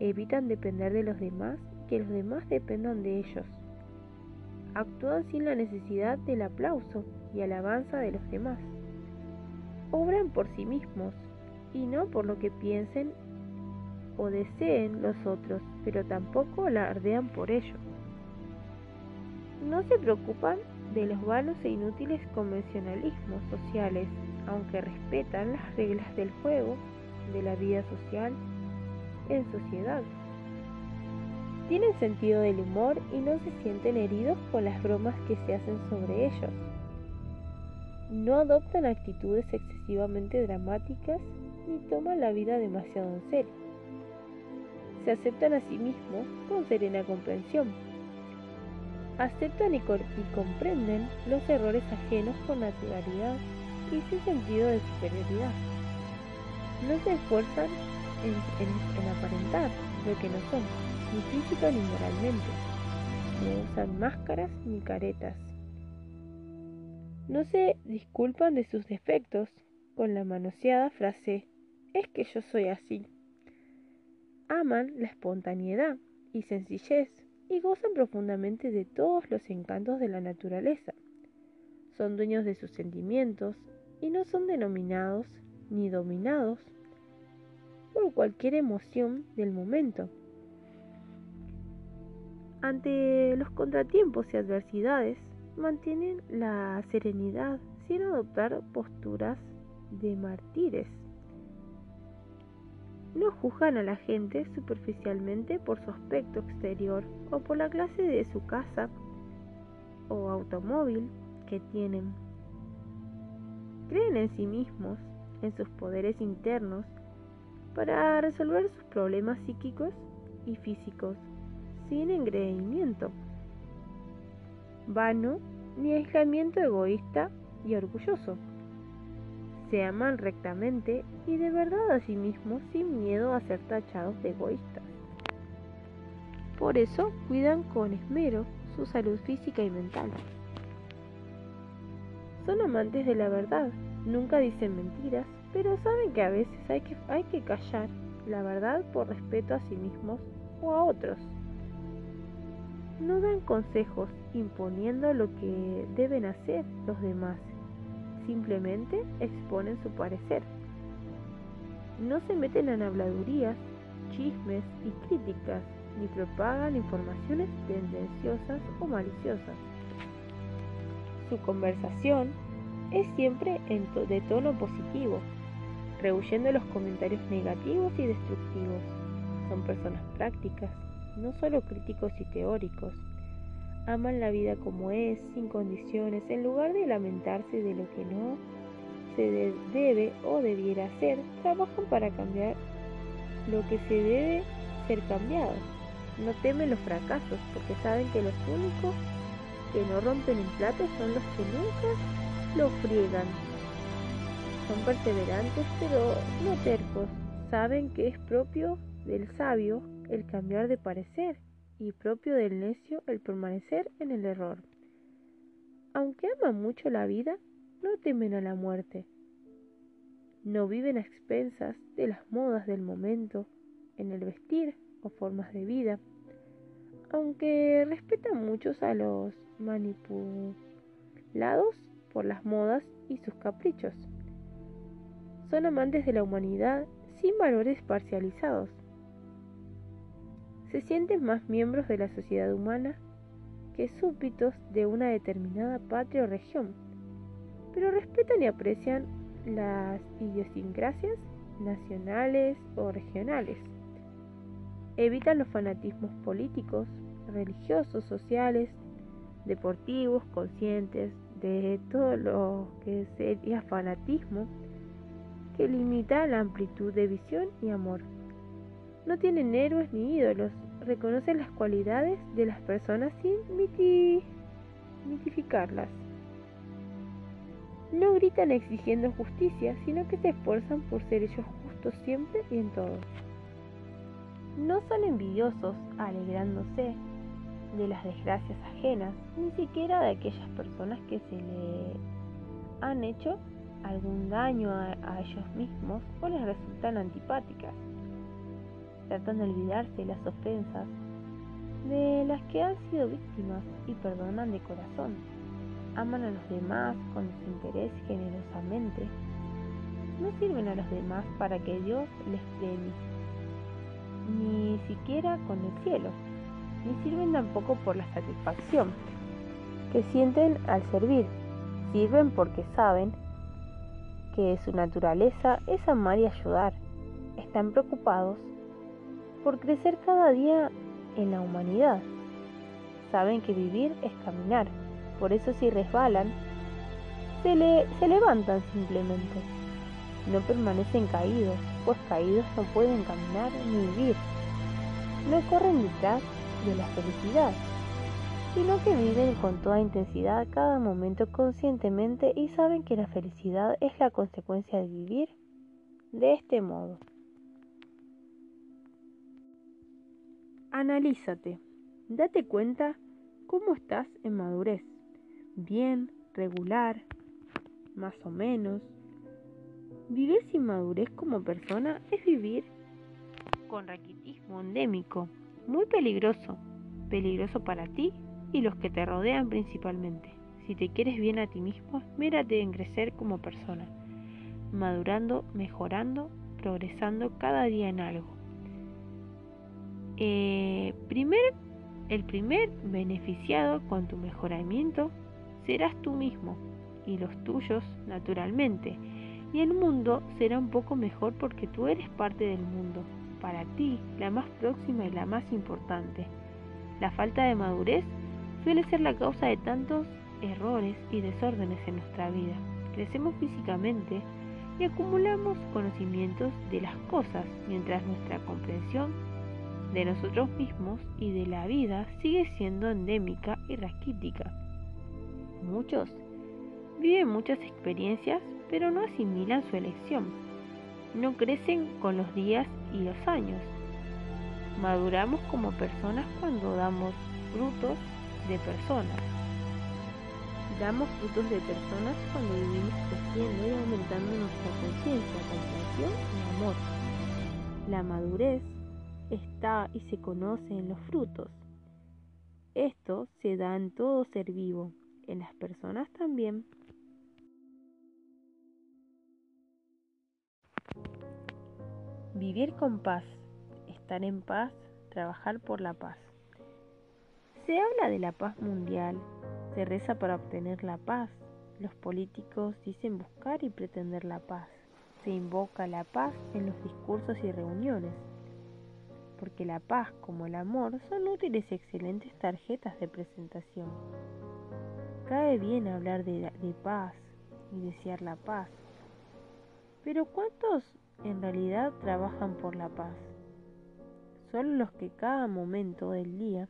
Evitan depender de los demás que los demás dependan de ellos. Actúan sin la necesidad del aplauso y alabanza de los demás. Obran por sí mismos y no por lo que piensen o deseen los otros, pero tampoco alardean por ello. No se preocupan de los vanos e inútiles convencionalismos sociales aunque respetan las reglas del juego, de la vida social, en sociedad. Tienen sentido del humor y no se sienten heridos con las bromas que se hacen sobre ellos. No adoptan actitudes excesivamente dramáticas ni toman la vida demasiado en serio. Se aceptan a sí mismos con serena comprensión. Aceptan y, comprenden los errores ajenos con naturalidad y sin sentido de superioridad. No se esfuerzan en, aparentar lo que no son, ni física ni moralmente. No usan máscaras ni caretas. No se disculpan de sus defectos con la manoseada frase, es que yo soy así. Aman la espontaneidad y sencillez y gozan profundamente de todos los encantos de la naturaleza. Son dueños de sus sentimientos y no son denominados ni dominados por cualquier emoción del momento. Ante los contratiempos y adversidades, mantienen la serenidad sin adoptar posturas de mártires. No juzgan a la gente superficialmente por su aspecto exterior o por la clase de su casa o automóvil que tienen creen en sí mismos, en sus poderes internos, para resolver sus problemas psíquicos y físicos, sin engreimiento vano ni aislamiento egoísta y orgulloso. Se aman rectamente y de verdad a sí mismos sin miedo a ser tachados de egoístas. Por eso cuidan con esmero su salud física y mental. Son amantes de la verdad, nunca dicen mentiras, pero saben que a veces hay que, hay que callar la verdad por respeto a sí mismos o a otros. No dan consejos imponiendo lo que deben hacer los demás, simplemente exponen su parecer. No se meten en habladurías, chismes y críticas, ni propagan informaciones tendenciosas o maliciosas. Su conversación es siempre de tono positivo, rehuyendo los comentarios negativos y destructivos. Son personas prácticas, no solo críticos y teóricos. Aman la vida como es, sin condiciones, en lugar de lamentarse de lo que no se debe o debiera hacer, trabajan para cambiar lo que se debe ser cambiado. No temen los fracasos porque saben que los únicos que no rompen un plato son los que nunca lo friegan. Son perseverantes pero no tercos. Saben que es propio del sabio el cambiar de parecer y propio del necio el permanecer en el error. Aunque aman mucho la vida, no temen a la muerte. No viven a expensas de las modas del momento en el vestir o formas de vida, aunque respetan muchos a los manipulados por las modas y sus caprichos. Son amantes de la humanidad sin valores parcializados. Se sienten más miembros de la sociedad humana que súbditos de una determinada patria o región, pero respetan y aprecian las idiosincrasias nacionales o regionales. Evitan los fanatismos políticos, religiosos, sociales, deportivos, conscientes de todo lo que sería fanatismo que limita la amplitud de visión y amor. No tienen héroes ni ídolos, reconocen las cualidades de las personas sin mitificarlas. No gritan exigiendo justicia, sino que se esfuerzan por ser ellos justos siempre y en todo. No son envidiosos alegrándose de las desgracias ajenas, ni siquiera de aquellas personas que se le han hecho algún daño a, ellos mismos o les resultan antipáticas. Tratan de olvidarse las ofensas de las que han sido víctimas y perdonan de corazón. Aman a los demás con desinterés generosamente. No sirven a los demás para que Dios les premie, ni siquiera con el cielo ni sirven tampoco por la satisfacción que sienten al servir. Sirven porque saben que su naturaleza es amar y ayudar. Están preocupados por crecer cada día en la humanidad. Saben que vivir es caminar. Por eso si resbalan, se, le, se levantan simplemente. No permanecen caídos, pues caídos no pueden caminar ni vivir. No corren detrás de la felicidad, sino que viven con toda intensidad cada momento conscientemente y saben que la felicidad es la consecuencia de vivir de este modo. Analízate, date cuenta cómo estás en madurez, bien, regular, más o menos. Vivir sin madurez como persona es vivir con raquitismo endémico muy peligroso, peligroso para ti y los que te rodean principalmente. Si te quieres bien a ti mismo, mírate en crecer como persona, madurando, mejorando, progresando cada día en algo. Eh, el primer beneficiado con tu mejoramiento serás tú mismo y los tuyos naturalmente. Y el mundo será un poco mejor porque tú eres parte del mundo para ti la más próxima y la más importante. La falta de madurez suele ser la causa de tantos errores y desórdenes en nuestra vida. Crecemos físicamente y acumulamos conocimientos de las cosas mientras nuestra comprensión de nosotros mismos y de la vida sigue siendo endémica y raquítica. Muchos viven muchas experiencias pero no asimilan su elección no crecen con los días y los años. Maduramos como personas cuando damos frutos de personas. Damos frutos de personas cuando vivimos creciendo y aumentando nuestra conciencia, comprensión y amor. La madurez está y se conoce en los frutos. Esto se da en todo ser vivo, en las personas también. Vivir con paz, estar en paz, trabajar por la paz. Se habla de la paz mundial, se reza para obtener la paz. Los políticos dicen buscar y pretender la paz. Se invoca la paz en los discursos y reuniones porque la paz como el amor son útiles y excelentes tarjetas de presentación. Cae bien hablar de, paz y desear la paz, pero ¿cuántos en realidad trabajan por la paz? Solo los que cada momento del día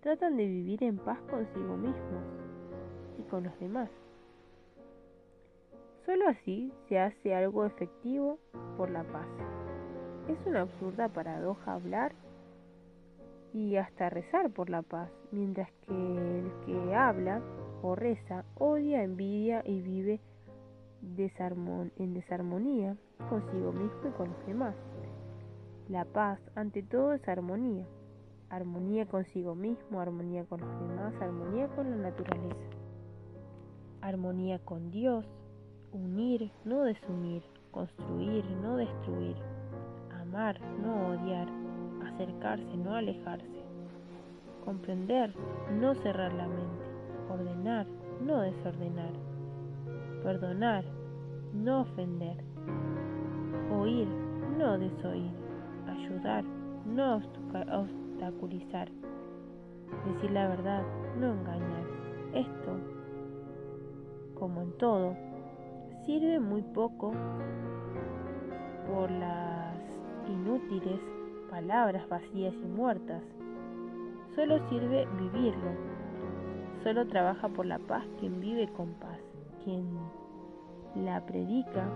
tratan de vivir en paz consigo mismos y con los demás. Solo así se hace algo efectivo por la paz. Es una absurda paradoja hablar y hasta rezar por la paz, mientras que el que habla o reza odia, envidia y vive en desarmonía consigo mismo y con los demás. La paz, ante todo, es armonía. Armonía consigo mismo, armonía con los demás, armonía con la naturaleza. Armonía con Dios, unir, no desunir, construir, no destruir amar, no odiar, acercarse, no alejarse, comprender, no cerrar la mente, ordenar, no desordenar, perdonar, no ofender, oír, no desoír, ayudar, no obstaculizar, decir la verdad, no engañar. Esto, como en todo, sirve muy poco por la inútiles, palabras vacías y muertas. Solo sirve vivirlo. Solo trabaja por la paz quien vive con paz. Quien la predica,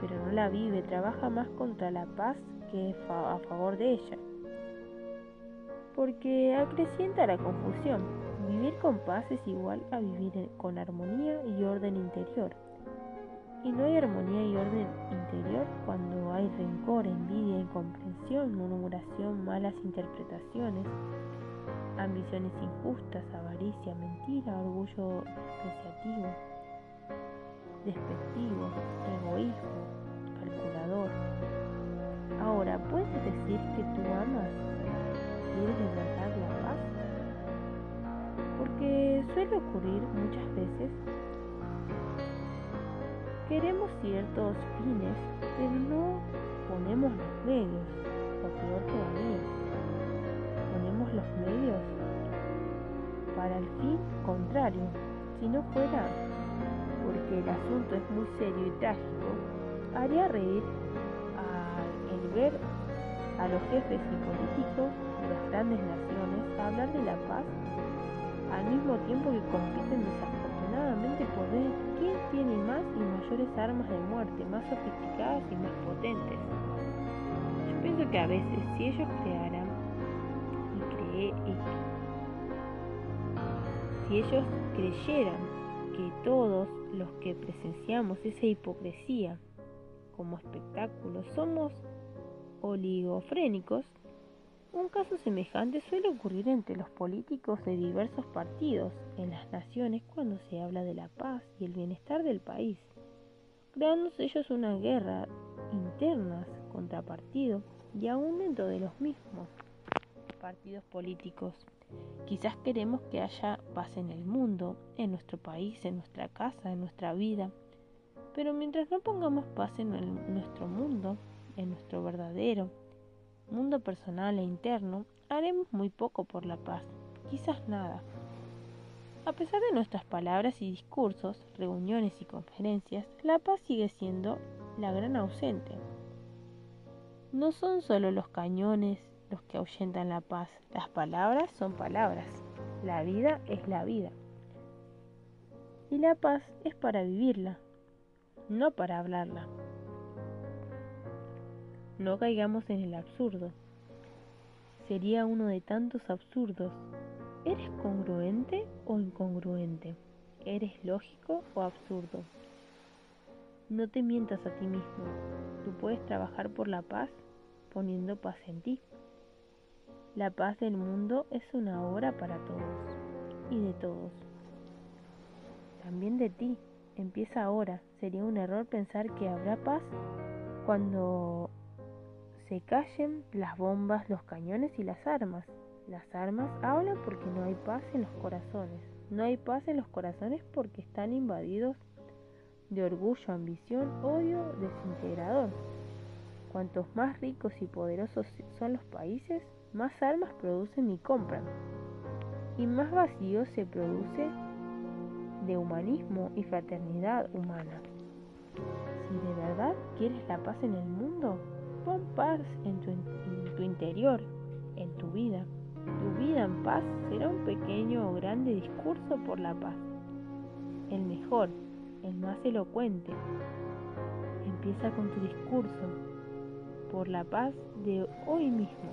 pero no la vive, trabaja más contra la paz que a favor de ella. Porque acrecienta la confusión. Vivir con paz es igual a vivir con armonía y orden interior. Y no hay armonía y orden interior cuando hay rencor, envidia, incomprensión, murmuración, malas interpretaciones, ambiciones injustas, avaricia, mentira, orgullo despreciativo, despectivo, egoísmo, calculador. Ahora, ¿puedes decir que tú amas? ¿Quieres de la paz? Porque suele ocurrir muchas veces Queremos ciertos fines, pero no ponemos los medios, o peor todavía, ponemos los medios para el fin contrario. Si no fuera porque el asunto es muy serio y trágico, haría reír al ver a los jefes y políticos de las grandes naciones hablar de la paz al mismo tiempo que compiten desafortunadamente por ver quién tiene más y mayores armas de muerte, más sofisticadas y más potentes. Yo pienso que a veces si ellos crearan y, cree, y si ellos creyeran que todos los que presenciamos esa hipocresía como espectáculo somos oligofrénicos, un caso semejante suele ocurrir entre los políticos de diversos partidos en las naciones cuando se habla de la paz y el bienestar del país, creándose ellos una guerra internas contra partidos y aún dentro de los mismos partidos políticos. Quizás queremos que haya paz en el mundo, en nuestro país, en nuestra casa, en nuestra vida, pero mientras no pongamos paz en nuestro mundo, en nuestro verdadero, mundo personal e interno, haremos muy poco por la paz, quizás nada. A pesar de nuestras palabras y discursos, reuniones y conferencias, la paz sigue siendo la gran ausente. No son solo los cañones los que ahuyentan la paz, las palabras son palabras, la vida es la vida. Y la paz es para vivirla, no para hablarla. No caigamos en el absurdo. sería uno de tantos absurdos. ¿Eres congruente o incongruente? ¿Eres lógico o absurdo? No te mientas a ti mismo. Tú puedes trabajar por la paz poniendo paz en ti. La paz del mundo es una obra para todos y de todos. También de ti. Empieza ahora. Sería un error pensar que habrá paz cuando se callen las bombas, los cañones y las armas. Las armas hablan porque no hay paz en los corazones. No hay paz en los corazones porque están invadidos de orgullo, ambición, odio, desintegrador. Cuantos más ricos y poderosos son los países, más armas producen y compran. Y más vacío se produce de humanismo y fraternidad humana. Si de verdad quieres la paz en el mundo, pon paz en tu, en tu interior, en tu vida. Tu vida en paz será un pequeño o grande discurso por la paz. El mejor, el más elocuente. Empieza con tu discurso por la paz de hoy mismo.